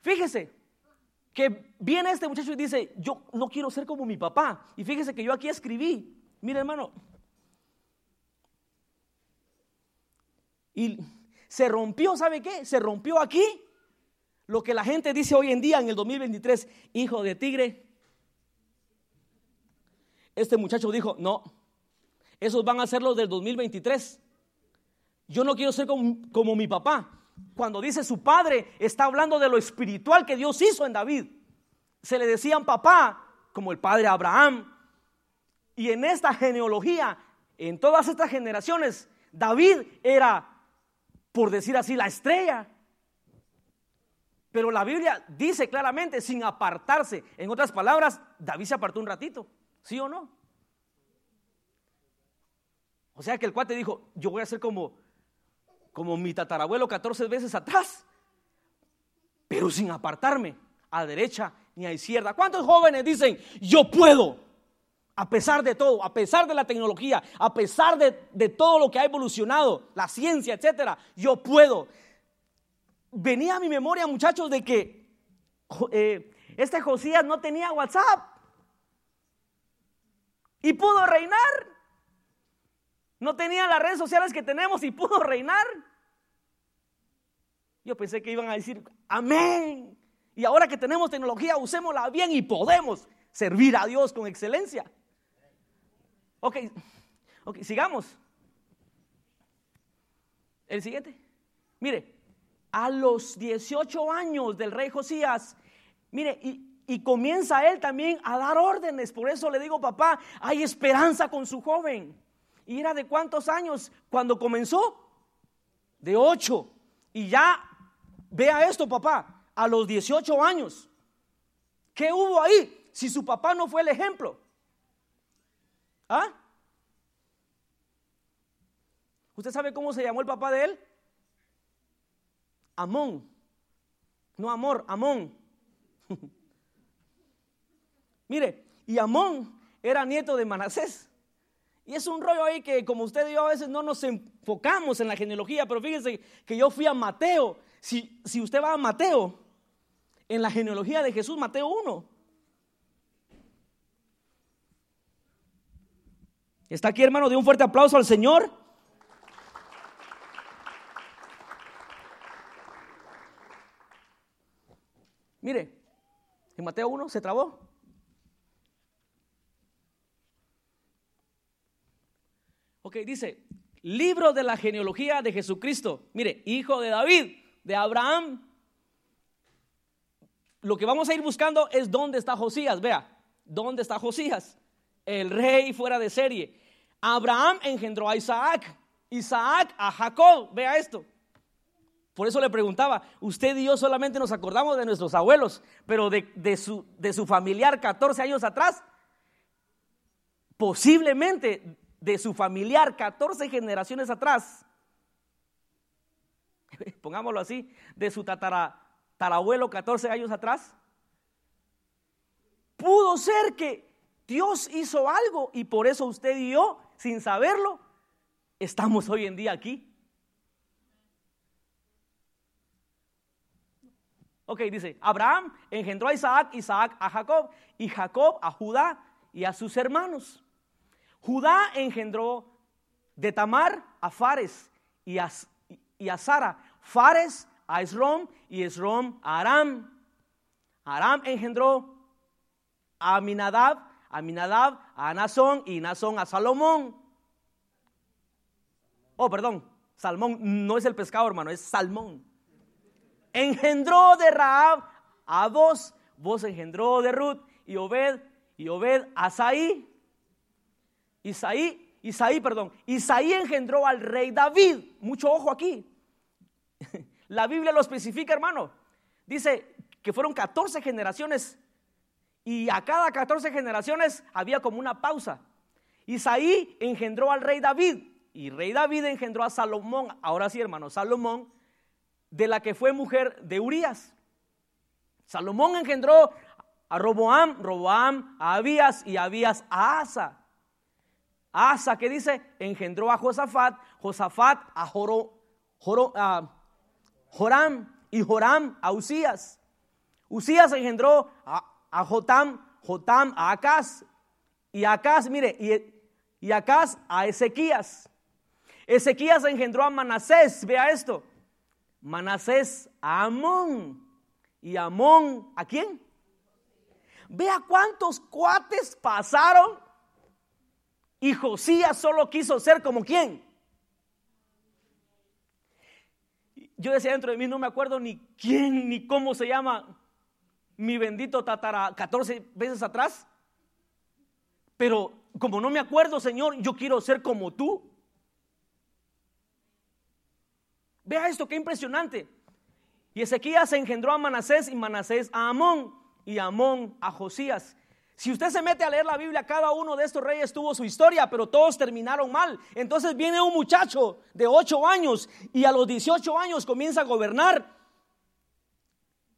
Fíjese que viene este muchacho y dice, yo no quiero ser como mi papá. Y fíjese que yo aquí escribí, mire hermano, y se rompió, ¿sabe qué? Se rompió aquí lo que la gente dice hoy en día en el 2023, hijo de tigre. Este muchacho dijo, no, esos van a ser los del 2023. Yo no quiero ser como, mi papá. Cuando dice su padre, está hablando de lo espiritual que Dios hizo en David. Se le decían papá, como el padre Abraham. Y en esta genealogía, en todas estas generaciones, David era, por decir así, la estrella. Pero la Biblia dice claramente, sin apartarse. En otras palabras, David se apartó un ratito, ¿sí o no? O sea que el cuate dijo, yo voy a ser como, como mi tatarabuelo 14 veces atrás, pero sin apartarme a derecha ni a izquierda. ¿Cuántos jóvenes dicen, yo puedo? A pesar de todo, a pesar de la tecnología, a pesar de, todo lo que ha evolucionado, la ciencia, etcétera, yo puedo. Venía a mi memoria, muchachos, de que eh, este Josías no tenía WhatsApp y pudo reinar. No tenía las redes sociales que tenemos y pudo reinar. Yo pensé que iban a decir, amén. Y ahora que tenemos tecnología, usémosla bien y podemos servir a Dios con excelencia. Ok, ok, sigamos. El siguiente. Mire, a los 18 años del rey Josías, mire, y, y comienza él también a dar órdenes. Por eso le digo, papá, hay esperanza con su joven. ¿Y era de cuántos años cuando comenzó? De ocho. Y ya, vea esto, papá, a los 18 años. ¿Qué hubo ahí? Si su papá no fue el ejemplo. ¿Ah? ¿Usted sabe cómo se llamó el papá de él? Amón. No amor, Amón. Mire, y Amón era nieto de Manasés. Y es un rollo ahí que como usted y yo a veces no nos enfocamos en la genealogía, pero fíjense que yo fui a Mateo. Si, si usted va a Mateo, en la genealogía de Jesús, Mateo 1. ¿Está aquí, hermano? De un fuerte aplauso al Señor. Mire, en Mateo 1 se trabó. Dice, libro de la genealogía de Jesucristo. Mire, hijo de David, de Abraham. Lo que vamos a ir buscando es dónde está Josías. Vea, ¿dónde está Josías? El rey fuera de serie. Abraham engendró a Isaac. Isaac a Jacob. Vea esto. Por eso le preguntaba, usted y yo solamente nos acordamos de nuestros abuelos, pero de, su, de su familiar 14 años atrás, posiblemente de su familiar 14 generaciones atrás, pongámoslo así, de su tatara, tarabuelo 14 años atrás? Pudo ser que Dios hizo algo y por eso usted y yo, sin saberlo, estamos hoy en día aquí. Ok, dice, Abraham engendró a Isaac, Isaac a Jacob y Jacob a Judá y a sus hermanos. Judá engendró de Tamar a Fares y a, y a Sara. Fares a Esrom y Esrom a Aram. Aram engendró a Aminadab, Aminadab a Nazón y Nazón a Salomón. Oh, perdón, Salmón no es el pescado, hermano, es salmón. Engendró de Raab a vos, vos engendró de Ruth y Obed y Obed a Saí. Isaí, Isaí, perdón, Isaí engendró al rey David. Mucho ojo aquí. La Biblia lo especifica, hermano. Dice que fueron 14 generaciones y a cada 14 generaciones había como una pausa. Isaí engendró al rey David y rey David engendró a Salomón. Ahora sí, hermano, Salomón, de la que fue mujer de Urias. Salomón engendró a Roboam, Roboam a Abías y Abías a Asa. Asa, ¿qué dice? Engendró a Josafat, Josafat a Joro, a Joram y Joram a Usías. Usías engendró a, a Jotam, Jotam a Acaz y Acaz, mire, y, y Acaz a Ezequías. Ezequías engendró a Manasés, vea esto. Manasés a Amón y Amón a quién? Vea cuántos cuates pasaron y Josías solo quiso ser como quién. Yo decía dentro de mí, no me acuerdo ni quién ni cómo se llama mi bendito tatara 14 veces atrás. Pero como no me acuerdo, Señor, yo quiero ser como tú. Vea esto, qué impresionante. Y Ezequías engendró a Manasés y Manasés a Amón y Amón a Josías. Si usted se mete a leer la Biblia, cada uno de estos reyes tuvo su historia, pero todos terminaron mal. Entonces viene un muchacho de 8 años y a los 18 años comienza a gobernar.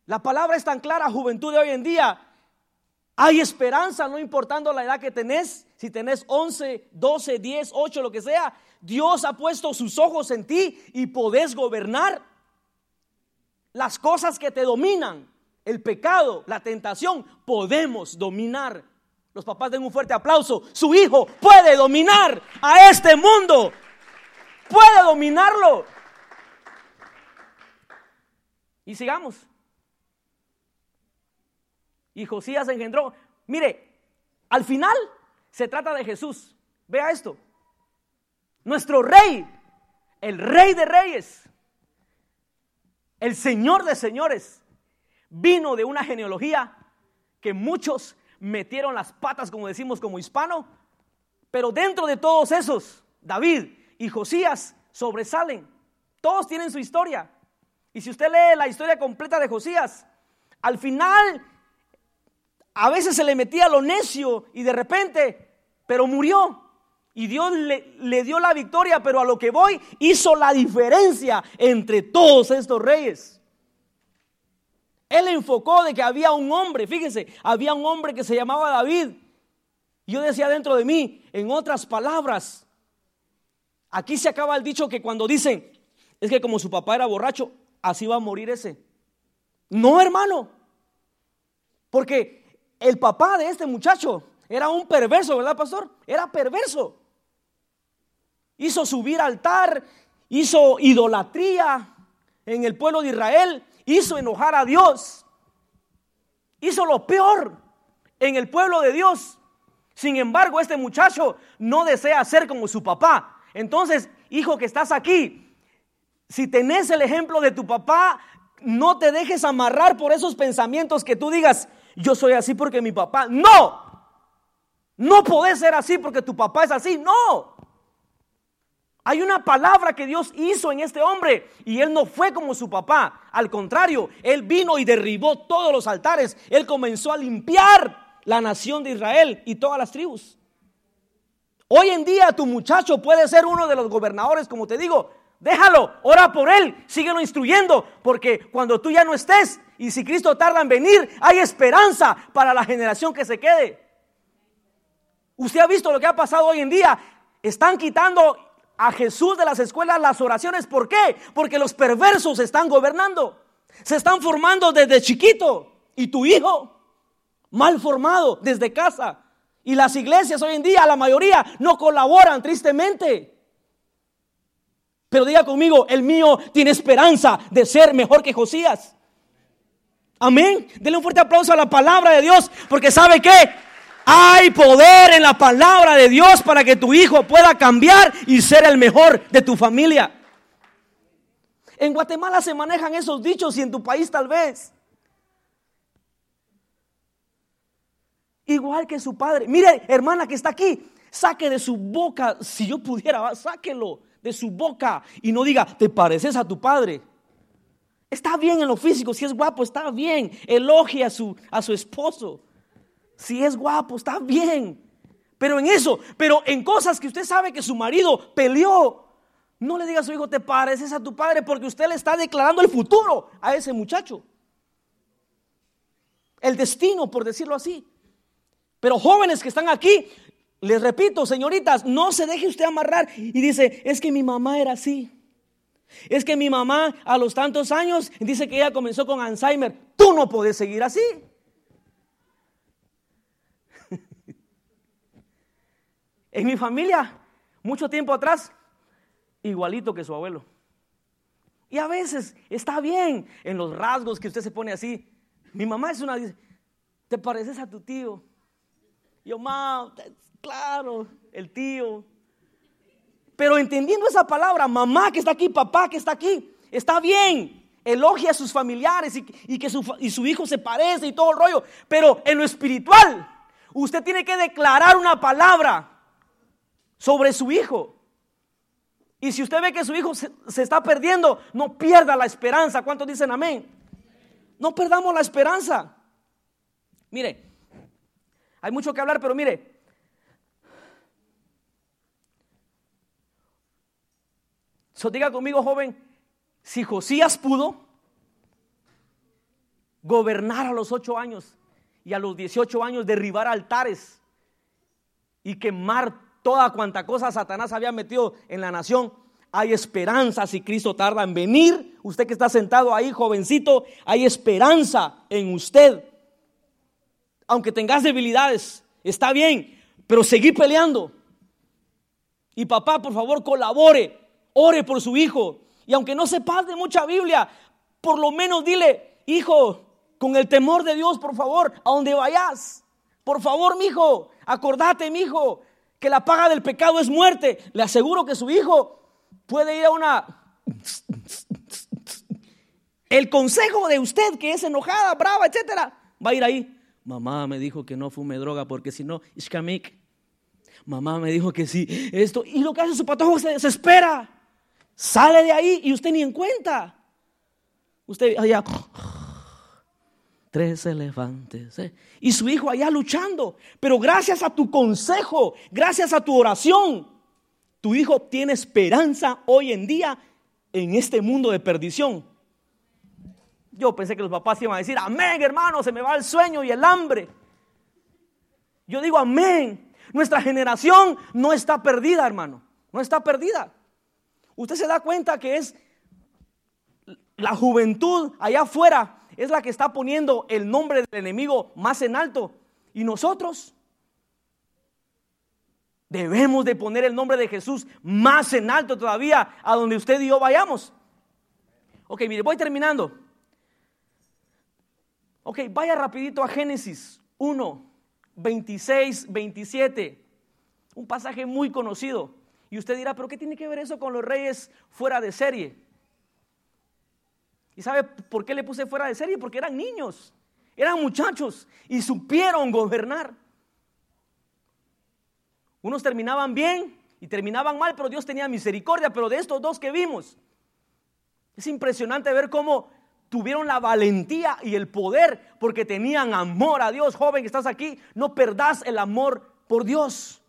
La palabra es tan clara, juventud de hoy en día. Hay esperanza, no importando la edad que tenés, si tenés 11, 12, 10, 8, lo que sea. Dios ha puesto sus ojos en ti y podés gobernar las cosas que te dominan el pecado, la tentación, podemos dominar. Los papás den un fuerte aplauso. Su hijo puede dominar a este mundo. Puede dominarlo. Y sigamos. Y Josías engendró. Mire, al final se trata de Jesús. Vea esto. Nuestro rey, el rey de reyes, el señor de señores, vino de una genealogía que muchos metieron las patas, como decimos como hispano, pero dentro de todos esos, David y Josías sobresalen. Todos tienen su historia. Y si usted lee la historia completa de Josías, al final a veces se le metía lo necio y de repente, pero murió. Y Dios le, le, dio la victoria, pero a lo que voy, hizo la diferencia entre todos estos reyes. Él enfocó de que había un hombre, fíjense, había un hombre que se llamaba David. Yo decía dentro de mí, en otras palabras, aquí se acaba el dicho que cuando dicen, es que como su papá era borracho, así va a morir ese. No, hermano, porque el papá de este muchacho era un perverso, ¿verdad, pastor? Era perverso. Hizo subir altar, hizo idolatría en el pueblo de Israel hizo enojar a Dios. Hizo lo peor en el pueblo de Dios. Sin embargo, este muchacho no desea ser como su papá. Entonces, hijo que estás aquí, si tenés el ejemplo de tu papá, no te dejes amarrar por esos pensamientos que tú digas, yo soy así porque mi papá. No, no podés ser así porque tu papá es así. No. Hay una palabra que Dios hizo en este hombre y él no fue como su papá. Al contrario, él vino y derribó todos los altares. Él comenzó a limpiar la nación de Israel y todas las tribus. Hoy en día tu muchacho puede ser uno de los gobernadores, como te digo, Déjalo, ora por él, síguelo instruyendo, porque cuando tú ya no estés y si Cristo tarda en venir, hay esperanza para la generación que se quede. Usted ha visto lo que ha pasado hoy en día. Están quitando a Jesús de las escuelas las oraciones. ¿Por qué? Porque los perversos están gobernando. Se están formando desde chiquito. Y tu hijo, mal formado desde casa. Y las iglesias hoy en día, la mayoría, no colaboran tristemente. Pero diga conmigo, el mío tiene esperanza de ser mejor que Josías. Amén. Denle un fuerte aplauso a la palabra de Dios, porque sabe que hay poder en la palabra de Dios para que tu hijo pueda cambiar y ser el mejor de tu familia. En Guatemala se manejan esos dichos y en tu país tal vez. Igual que su padre. Mire, hermana que está aquí, saque de su boca, si yo pudiera, sáquelo de su boca y no diga, te pareces a tu padre. Está bien en lo físico, si es guapo, está bien. Elogia a su, a su esposo. Si es guapo, está bien. Pero en eso, pero en cosas que usted sabe que su marido peleó, no le diga a su hijo, te pareces a tu padre, porque usted le está declarando el futuro a ese muchacho. El destino, por decirlo así. Pero jóvenes que están aquí, les repito, señoritas, no se deje usted amarrar y dice, es que mi mamá era así. Es que mi mamá a los tantos años dice que ella comenzó con Alzheimer. Tú no puedes seguir así. En mi familia, mucho tiempo atrás, igualito que su abuelo. Y a veces está bien en los rasgos que usted se pone así. Mi mamá es una, te pareces a tu tío. yo, mamá, claro, el tío. Pero entendiendo esa palabra, mamá que está aquí, papá que está aquí, está bien. Elogia a sus familiares y, que su, su hijo se parece y todo el rollo. Pero en lo espiritual, usted tiene que declarar una palabra sobre su hijo. Y si usted ve que su hijo se, está perdiendo, no pierda la esperanza. ¿Cuántos dicen amén? No perdamos la esperanza. Mire, hay mucho que hablar, pero mire, so, diga conmigo, joven, si Josías pudo gobernar a los ocho años y a los 18 años derribar altares y quemar toda cuanta cosa Satanás había metido en la nación. Hay esperanza si Cristo tarda en venir. Usted que está sentado ahí, jovencito, hay esperanza en usted. Aunque tengas debilidades, está bien, pero seguir peleando. Y papá, por favor, colabore, ore por su hijo. Y aunque no sepas de mucha Biblia, por lo menos dile, hijo, con el temor de Dios, por favor, a donde vayas. Por favor, mi hijo, acordate, mi hijo, que la paga del pecado es muerte, le aseguro que su hijo puede ir a una... El consejo de usted que es enojada, brava, etcétera, va a ir ahí. Mamá me dijo que no fume droga porque si no, iskamik. Mamá me dijo que sí, esto. Y lo que hace su patojo se desespera. Sale de ahí y usted ni en cuenta. Usted allá tres elefantes. ¿eh? Y su hijo allá luchando. Pero gracias a tu consejo, gracias a tu oración, tu hijo tiene esperanza hoy en día en este mundo de perdición. Yo pensé que los papás iban a decir, amén hermano, se me va el sueño y el hambre. Yo digo, amén. Nuestra generación no está perdida, hermano. No está perdida. Usted se da cuenta que es la juventud allá afuera es la que está poniendo el nombre del enemigo más en alto. Y nosotros debemos de poner el nombre de Jesús más en alto todavía a donde usted y yo vayamos. Ok, mire, voy terminando. Ok, vaya rapidito a Génesis 1, 26, 27. Un pasaje muy conocido. Y usted dirá, pero ¿qué tiene que ver eso con los reyes fuera de serie? ¿Y sabe por qué le puse fuera de serie? Porque eran niños, eran muchachos y supieron gobernar. Unos terminaban bien y terminaban mal, pero Dios tenía misericordia. Pero de estos dos que vimos, es impresionante ver cómo tuvieron la valentía y el poder porque tenían amor a Dios. Joven estás aquí, no perdás el amor por Dios.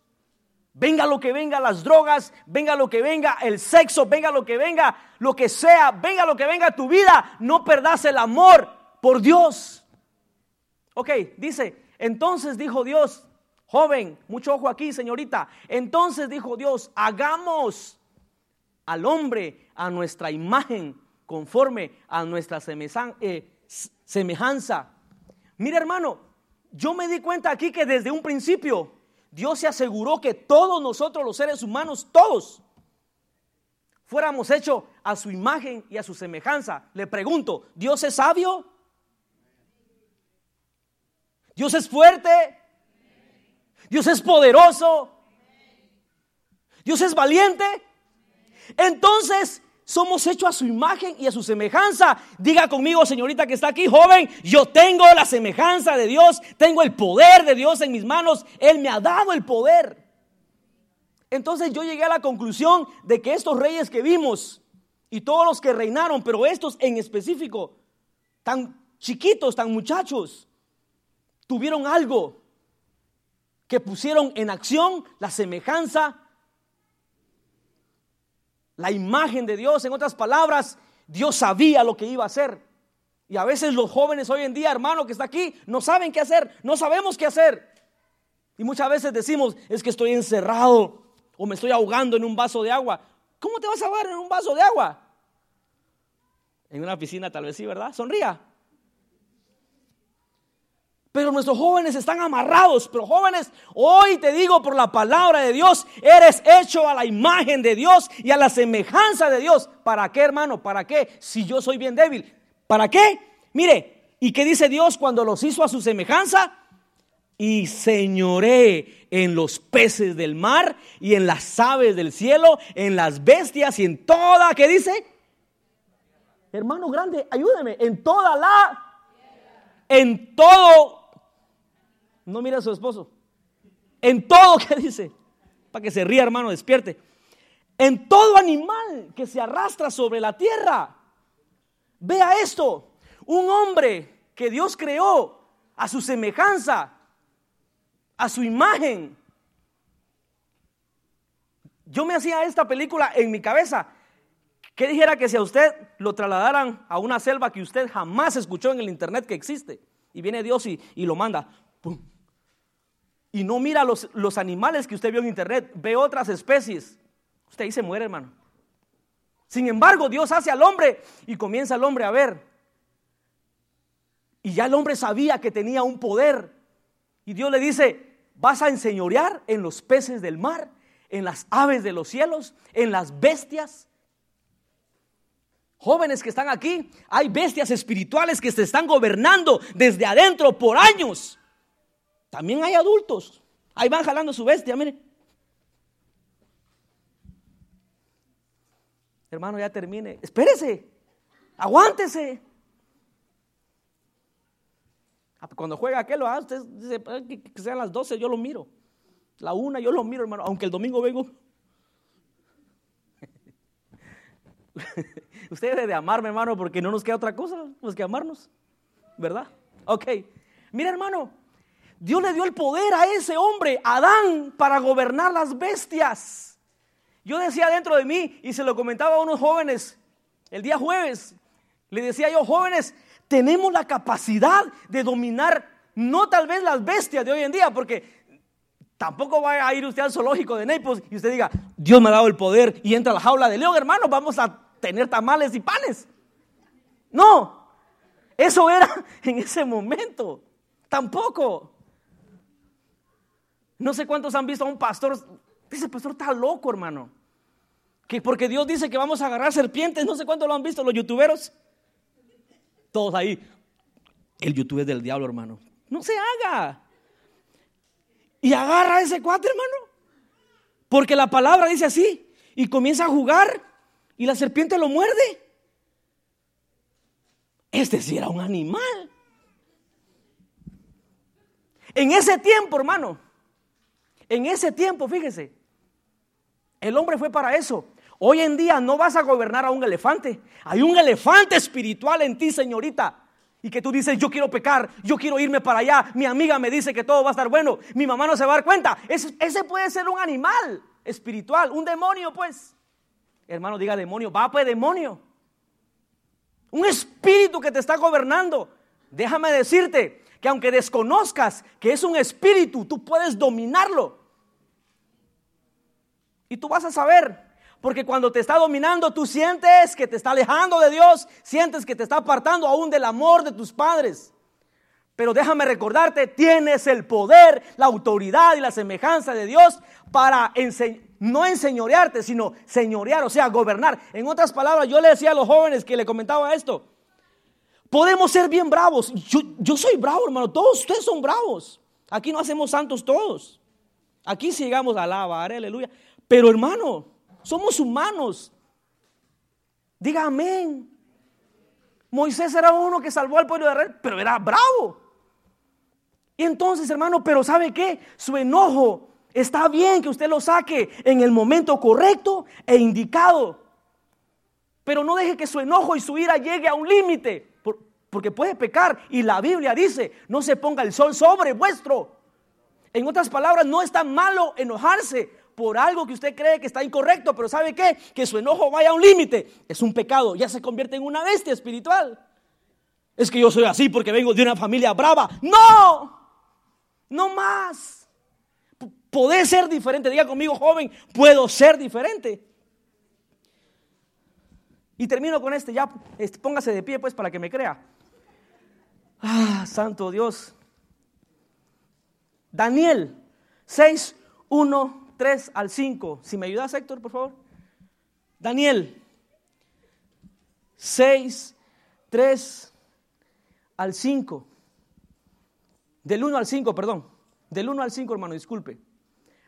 Venga lo que venga, las drogas, venga lo que venga, el sexo, venga lo que venga, lo que sea, venga lo que venga tu vida, no perdas el amor por Dios. Ok, dice, entonces dijo Dios, joven, mucho ojo aquí, señorita, entonces dijo Dios, hagamos al hombre a nuestra imagen, conforme a nuestra eh, semejanza. Mira hermano, yo me di cuenta aquí que desde un principio Dios se aseguró que todos nosotros los seres humanos, todos, fuéramos hechos a su imagen y a su semejanza. Le pregunto, ¿Dios es sabio? ¿Dios es fuerte? ¿Dios es poderoso? ¿Dios es valiente? Entonces, somos hechos a su imagen y a su semejanza. Diga conmigo, señorita que está aquí, joven, yo tengo la semejanza de Dios, tengo el poder de Dios en mis manos, Él me ha dado el poder. Entonces yo llegué a la conclusión de que estos reyes que vimos y todos los que reinaron, pero estos en específico, tan chiquitos, tan muchachos, tuvieron algo que pusieron en acción la semejanza la imagen de Dios. En otras palabras, Dios sabía lo que iba a hacer. Y a veces los jóvenes hoy en día, hermano, que está aquí, no saben qué hacer, no sabemos qué hacer. Y muchas veces decimos, es que estoy encerrado o me estoy ahogando en un vaso de agua. ¿Cómo te vas a ahogar en un vaso de agua? En una piscina tal vez sí, ¿verdad? Sonría. Pero nuestros jóvenes están amarrados. Pero jóvenes, hoy te digo por la palabra de Dios, eres hecho a la imagen de Dios y a la semejanza de Dios. ¿Para qué, hermano? ¿Para qué? Si yo soy bien débil. ¿Para qué? Mire, ¿y qué dice Dios cuando los hizo a su semejanza? Y señoré en los peces del mar y en las aves del cielo, en las bestias y en toda, ¿qué dice? Hermano grande, ayúdeme, en toda la en todo no mira a su esposo. En todo, ¿qué dice? Para que se ría, hermano, despierte. En todo animal que se arrastra sobre la tierra. Vea esto. Un hombre que Dios creó a su semejanza, a su imagen. Yo me hacía esta película en mi cabeza. Que dijera que si a usted lo trasladaran a una selva que usted jamás escuchó en el internet que existe, y viene Dios y, y lo manda, ¡pum! Y no mira los, los animales que usted vio en internet, ve otras especies, usted ahí se muere, hermano. Sin embargo, Dios hace al hombre y comienza el hombre a ver. Y ya el hombre sabía que tenía un poder. Y Dios le dice, vas a enseñorear en los peces del mar, en las aves de los cielos, en las bestias. Jóvenes que están aquí, hay bestias espirituales que se están gobernando desde adentro por años. También hay adultos. Ahí van jalando su bestia, mire. Hermano, ya termine. Espérese. Aguántese. Ah, cuando juega aquel, ah, usted dice ah, que sean las 12, yo lo miro. La una, yo lo miro, hermano. Aunque el domingo vengo. Usted debe de amarme, hermano, porque no nos queda otra cosa más que amarnos. ¿Verdad? Ok. Mira, hermano, Dios le dio el poder a ese hombre, Adán, para gobernar las bestias. Yo decía dentro de mí, y se lo comentaba a unos jóvenes el día jueves, le decía yo, jóvenes, tenemos la capacidad de dominar no tal vez las bestias de hoy en día, porque tampoco va a ir usted al zoológico de Naples y usted diga, Dios me ha dado el poder y entra a la jaula de león, hermano, vamos a tener tamales y panes. No, eso era en ese momento. Tampoco. No sé cuántos han visto a un pastor. Ese pastor está loco, hermano. Que porque Dios dice que vamos a agarrar serpientes. No sé cuántos lo han visto los youtuberos. Todos ahí. El youtuber del diablo, hermano. No se haga. Y agarra a ese cuate, hermano. Porque la palabra dice así. Y comienza a jugar. Y la serpiente lo muerde. Este sí era un animal. En ese tiempo, hermano en ese tiempo, fíjese, el hombre fue para eso. Hoy en día no vas a gobernar a un elefante. Hay un elefante espiritual en ti, señorita. Y que tú dices, yo quiero pecar, yo quiero irme para allá, mi amiga me dice que todo va a estar bueno, mi mamá no se va a dar cuenta. Ese, puede ser un animal espiritual, un demonio pues. Hermano, diga demonio, va pues demonio. Un espíritu que te está gobernando. Déjame decirte que aunque desconozcas que es un espíritu, tú puedes dominarlo. Y tú vas a saber, porque cuando te está dominando, tú sientes que te está alejando de Dios, sientes que te está apartando aún del amor de tus padres. Pero déjame recordarte, tienes el poder, la autoridad y la semejanza de Dios para no enseñorearte, sino señorear, o sea, gobernar. En otras palabras, yo le decía a los jóvenes que le comentaba esto, podemos ser bien bravos. Yo, yo soy bravo, hermano, todos ustedes son bravos. Aquí no hacemos santos todos. Aquí sí llegamos a alabar, aleluya. Pero hermano, somos humanos. Diga amén. Moisés era uno que salvó al pueblo de Israel, pero era bravo. Y entonces, hermano, pero ¿sabe qué? Su enojo está bien que usted lo saque en el momento correcto e indicado. Pero no deje que su enojo y su ira llegue a un límite, porque puede pecar. Y la Biblia dice, no se ponga el sol sobre vuestro. En otras palabras, no es tan malo enojarse, por algo que usted cree que está incorrecto, pero ¿sabe qué? Que su enojo vaya a un límite. Es un pecado, ya se convierte en una bestia espiritual. Es que yo soy así porque vengo de una familia brava. No, no más. Puede ser diferente. Diga conmigo, joven, puedo ser diferente. Y termino con este, ya póngase de pie pues para que me crea. Ah, santo Dios. Daniel 6, 1 3 al 5. Si me ayudas, Héctor, por favor. Daniel 6, 3 al 5. Del 1 al 5, perdón. Del 1 al 5, hermano, disculpe.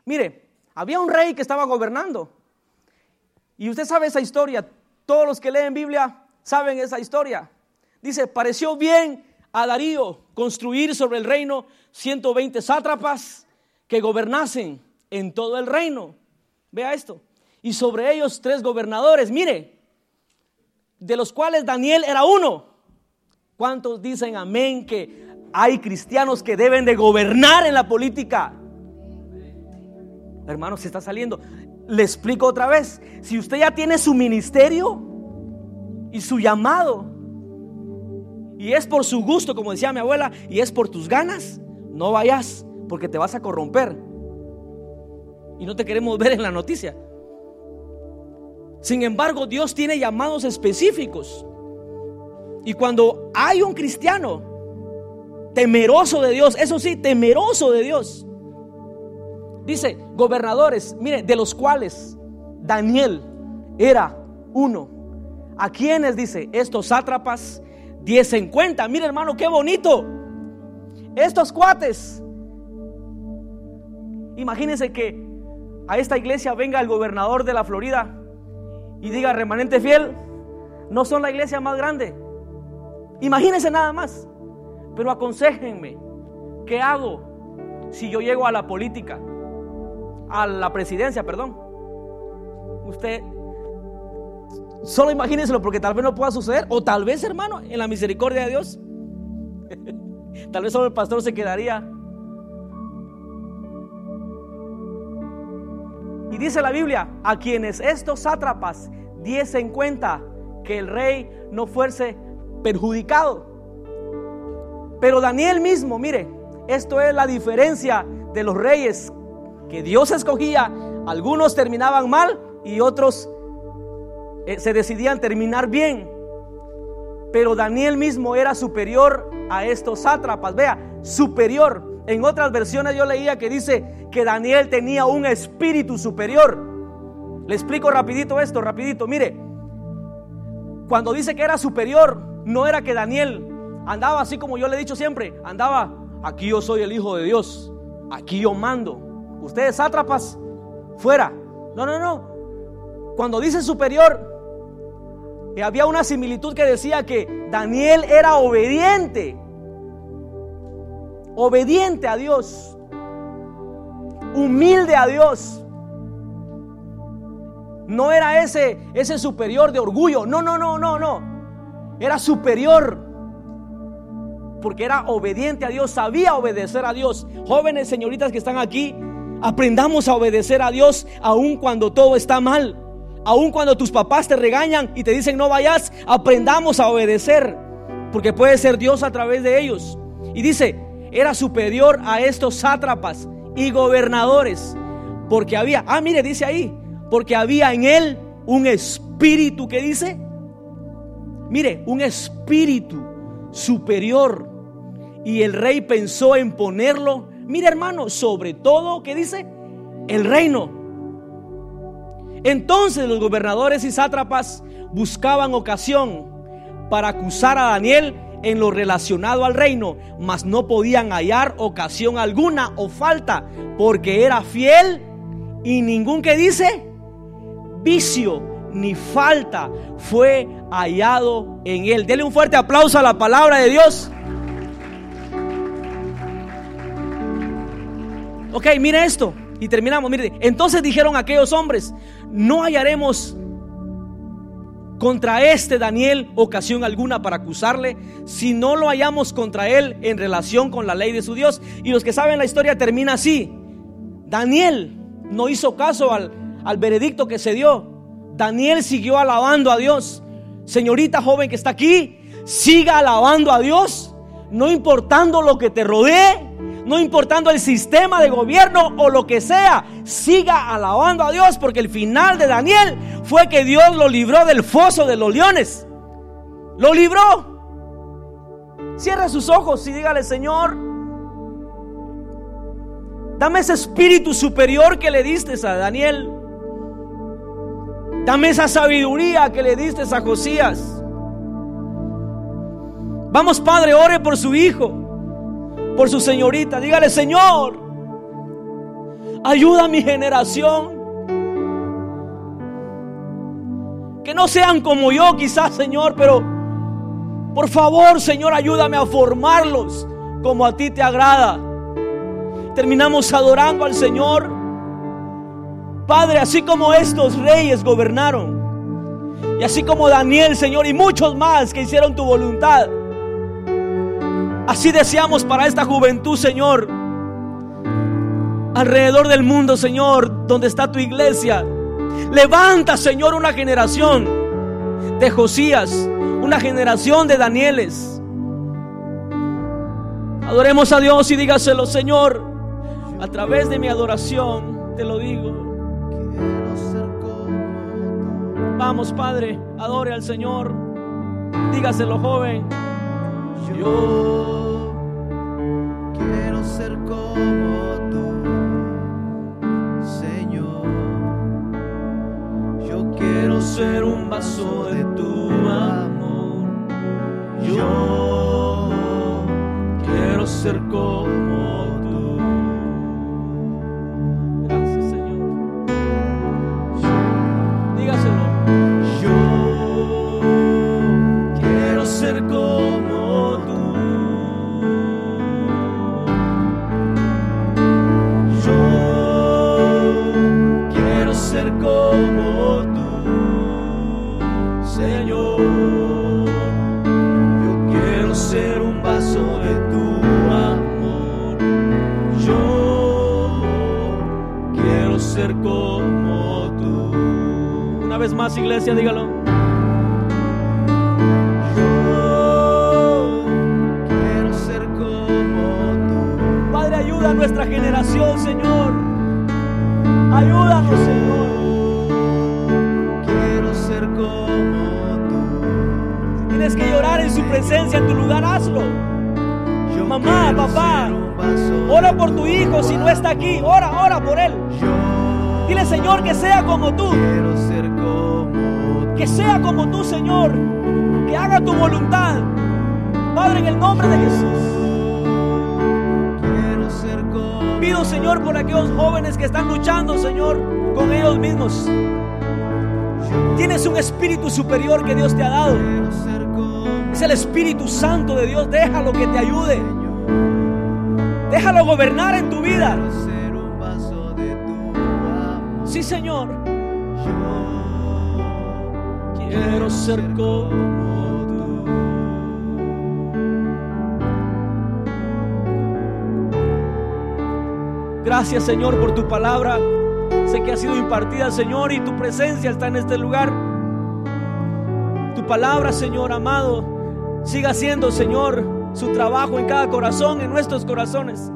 Mire, había un rey que estaba gobernando. Y usted sabe esa historia. Todos los que leen Biblia saben esa historia. Dice, pareció bien a Darío construir sobre el reino 120 sátrapas que gobernasen en todo el reino. Vea esto. Y sobre ellos tres gobernadores, mire, de los cuales Daniel era uno. ¿Cuántos dicen amén que hay cristianos que deben de gobernar en la política? Hermano, se está saliendo. Le explico otra vez. Si usted ya tiene su ministerio y su llamado, y es por su gusto, como decía mi abuela, y es por tus ganas, no vayas porque te vas a corromper y no te queremos ver en la noticia. Sin embargo, Dios tiene llamados específicos. Y cuando hay un cristiano temeroso de Dios, eso sí, temeroso de Dios, dice, gobernadores, mire, de los cuales Daniel era uno. ¿A quienes dice? Estos sátrapas, diez en cuenta. Mire hermano, qué bonito. Estos cuates. Imagínense que a esta iglesia venga el gobernador de la Florida y diga, remanente fiel, no son la iglesia más grande. Imagínense nada más. Pero aconsejenme, ¿qué hago si yo llego a la política? A la presidencia, perdón. Usted, solo imagínenselo porque tal vez no pueda suceder. O tal vez, hermano, en la misericordia de Dios. tal vez solo el pastor se quedaría Y dice la Biblia, a quienes estos sátrapas diesen cuenta que el rey no fuese perjudicado. Pero Daniel mismo, mire, esto es la diferencia de los reyes que Dios escogía. Algunos terminaban mal y otros eh, se decidían terminar bien. Pero Daniel mismo era superior a estos sátrapas. Vea, superior. En otras versiones yo leía que dice que Daniel tenía un espíritu superior. Le explico rapidito esto, rapidito. Mire, cuando dice que era superior, no era que Daniel andaba así como yo le he dicho siempre, andaba, aquí yo soy el Hijo de Dios, aquí yo mando. Ustedes sátrapas, fuera. No, no, no. Cuando dice superior, eh, había una similitud que decía que Daniel era obediente obediente a Dios, humilde a Dios. No era ese, ese superior de orgullo, no, no, no, no, no. Era superior porque era obediente a Dios, sabía obedecer a Dios. Jóvenes, señoritas que están aquí, aprendamos a obedecer a Dios aun cuando todo está mal. Aun cuando tus papás te regañan y te dicen no vayas, aprendamos a obedecer, porque puede ser Dios a través de ellos. Y dice, era superior a estos sátrapas y gobernadores, porque había, ah, mire, dice ahí, porque había en él un espíritu que dice, mire, un espíritu superior. Y el rey pensó en ponerlo, mire hermano, sobre todo, ¿qué dice? El reino. Entonces los gobernadores y sátrapas buscaban ocasión para acusar a Daniel en lo relacionado al reino, mas no podían hallar ocasión alguna o falta, porque era fiel y ningún que dice vicio ni falta fue hallado en él. Dele un fuerte aplauso a la palabra de Dios. Ok, mire esto. Y terminamos. Mire, entonces dijeron aquellos hombres: No hallaremos contra este Daniel ocasión alguna para acusarle si no lo hallamos contra él en relación con la ley de su Dios. Y los que saben la historia termina así. Daniel no hizo caso al, al veredicto que se dio. Daniel siguió alabando a Dios. Señorita joven que está aquí, siga alabando a Dios, no importando lo que te rodee, no importando el sistema de gobierno o lo que sea, siga alabando a Dios, porque el final de Daniel fue que Dios lo libró del foso de los leones. Lo libró. Cierra sus ojos y dígale, Señor, dame ese espíritu superior que le diste a Daniel. Dame esa sabiduría que le diste a Josías. Vamos, Padre, ore por su hijo, por su señorita. Dígale, Señor, ayuda a mi generación. Que no sean como yo, quizás, Señor, pero por favor, Señor, ayúdame a formarlos como a ti te agrada. Terminamos adorando al Señor. Padre, así como estos reyes gobernaron, y así como Daniel, Señor, y muchos más que hicieron tu voluntad, así deseamos para esta juventud, Señor, alrededor del mundo, Señor, donde está tu iglesia. Levanta, Señor, una generación de Josías, una generación de Danieles. Adoremos a Dios y dígaselo, Señor, a través de mi adoración, te lo digo. Vamos, Padre, adore al Señor. Dígaselo, joven. Yo quiero ser como tú, Señor. Yo quiero ser un vaso de tu amor. Yo quiero ser como más, iglesia, dígalo. quiero ser como tú. Padre, ayuda a nuestra generación, Señor. Ayúdanos, Señor. Quiero ser como tú. tienes que llorar en su presencia, en tu lugar, hazlo. Mamá, papá, ora por tu hijo si no está aquí. Ora, ora por él. Dile, Señor, que sea como tú. Quiero ser que sea como tú, Señor. Que haga tu voluntad. Padre, en el nombre de Jesús. Quiero ser como Pido, Señor, por aquellos jóvenes que están luchando, Señor, con ellos mismos. Tienes un espíritu superior que Dios te ha dado. Es el Espíritu Santo de Dios. Déjalo que te ayude. Déjalo gobernar en tu vida. Sí, Señor. Yo quiero ser como tú. Gracias, Señor, por tu palabra. Sé que ha sido impartida, Señor, y tu presencia está en este lugar. Tu palabra, Señor amado, siga siendo, Señor, su trabajo en cada corazón, en nuestros corazones.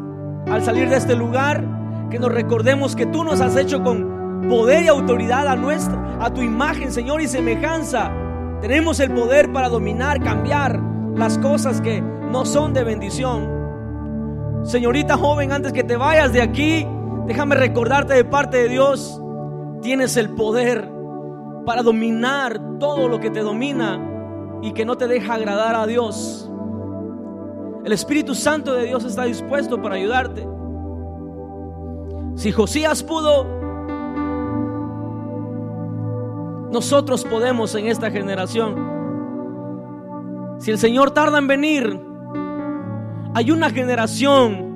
Al salir de este lugar, que nos recordemos que tú nos has hecho con poder y autoridad a nuestra, a tu imagen Señor y semejanza. Tenemos el poder para dominar, cambiar las cosas que no son de bendición. Señorita joven, antes que te vayas de aquí, déjame recordarte de parte de Dios, tienes el poder para dominar todo lo que te domina y que no te deja agradar a Dios. El Espíritu Santo de Dios está dispuesto para ayudarte. Si Josías pudo, nosotros podemos en esta generación. Si el Señor tarda en venir, hay una generación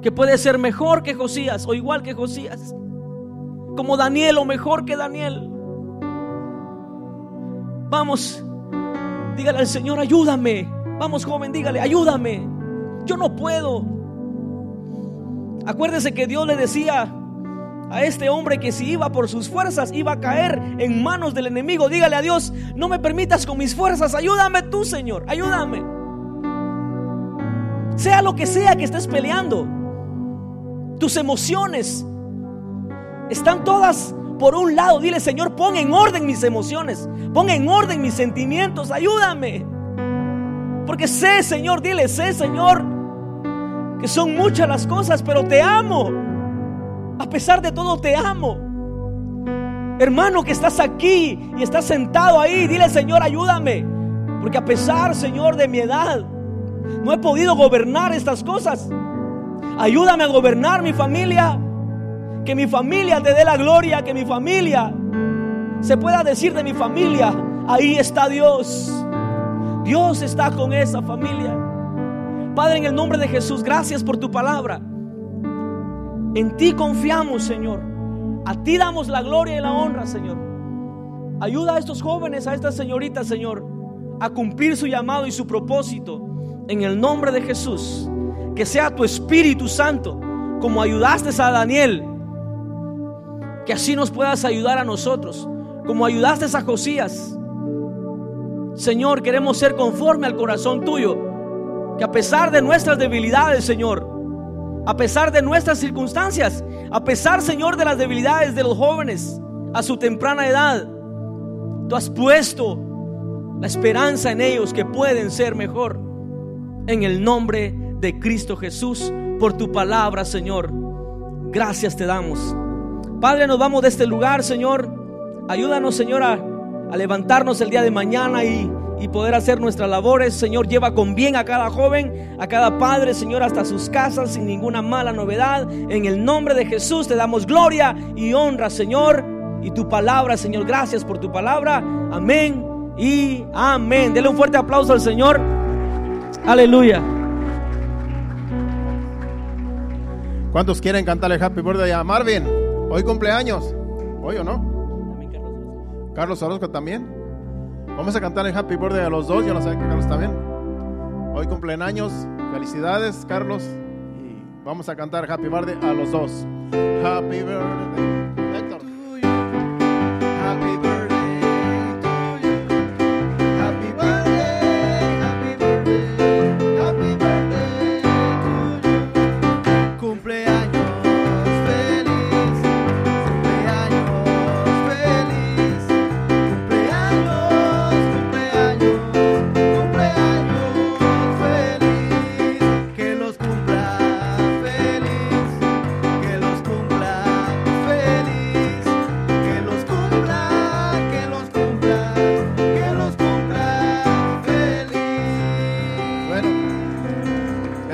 que puede ser mejor que Josías o igual que Josías. Como Daniel o mejor que Daniel. Vamos, dígale al Señor, ayúdame. Vamos, joven, dígale, ayúdame. Yo no puedo. Acuérdese que Dios le decía a este hombre que si iba por sus fuerzas iba a caer en manos del enemigo. Dígale a Dios, no me permitas con mis fuerzas, ayúdame tú, Señor, ayúdame. Sea lo que sea que estés peleando, tus emociones están todas por un lado. Dile, Señor, pon en orden mis emociones, pon en orden mis sentimientos, ayúdame. Porque sé, Señor, dile, sé, Señor, que son muchas las cosas, pero te amo. A pesar de todo, te amo. Hermano que estás aquí y estás sentado ahí, dile, Señor, ayúdame. Porque a pesar, Señor, de mi edad, no he podido gobernar estas cosas. Ayúdame a gobernar mi familia. Que mi familia te dé la gloria. Que mi familia se pueda decir de mi familia. Ahí está Dios. Dios está con esa familia. Padre, en el nombre de Jesús, gracias por tu palabra. En ti confiamos, Señor. A ti damos la gloria y la honra, Señor. Ayuda a estos jóvenes, a estas señoritas, Señor, a cumplir su llamado y su propósito en el nombre de Jesús. Que sea tu Espíritu Santo, como ayudaste a Daniel, que así nos puedas ayudar a nosotros, como ayudaste a Josías. Señor, queremos ser conforme al corazón tuyo, que a pesar de nuestras debilidades, Señor, a pesar de nuestras circunstancias, a pesar, Señor, de las debilidades de los jóvenes a su temprana edad, tú has puesto la esperanza en ellos que pueden ser mejor en el nombre de Cristo Jesús por tu palabra, Señor. Gracias te damos. Padre, nos vamos de este lugar, Señor. Ayúdanos, Señor, a, levantarnos el día de mañana y, y poder hacer nuestras labores. Señor, lleva con bien a cada joven, a cada padre, Señor, hasta sus casas sin ninguna mala novedad. En el nombre de Jesús te damos gloria y honra, Señor. Y tu palabra, Señor, gracias por tu palabra. Amén y amén. Dele un fuerte aplauso al Señor. Aleluya. ¿Cuántos quieren cantarle Happy Birthday a Marvin? Hoy cumpleaños. ¿Hoy o no? Carlos Orozco también. Vamos a cantarle Happy Birthday a los dos. Yo no sé que Carlos también. Hoy cumpleaños. Felicidades, Carlos. Y vamos a cantar Happy Birthday a los dos. Happy Birthday.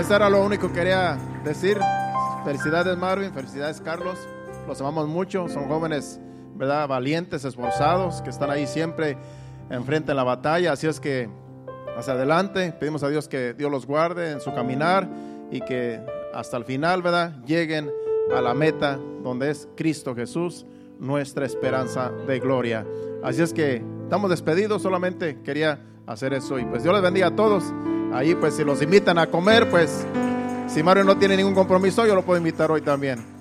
Eso era lo único que quería decir. Felicidades Marvin, felicidades Carlos. Los amamos mucho, son jóvenes, ¿verdad? Valientes, esforzados, que están ahí siempre enfrente de la batalla. Así es que hacia adelante, pedimos a Dios que Dios los guarde en su caminar y que hasta el final, ¿verdad? Lleguen a la meta donde es Cristo Jesús, nuestra esperanza de gloria. Así es que estamos despedidos, solamente quería hacer eso y pues Dios les bendiga a todos. Ahí pues si los invitan a comer, pues Si Mario no tiene ningún compromiso, yo lo puedo invitar hoy también.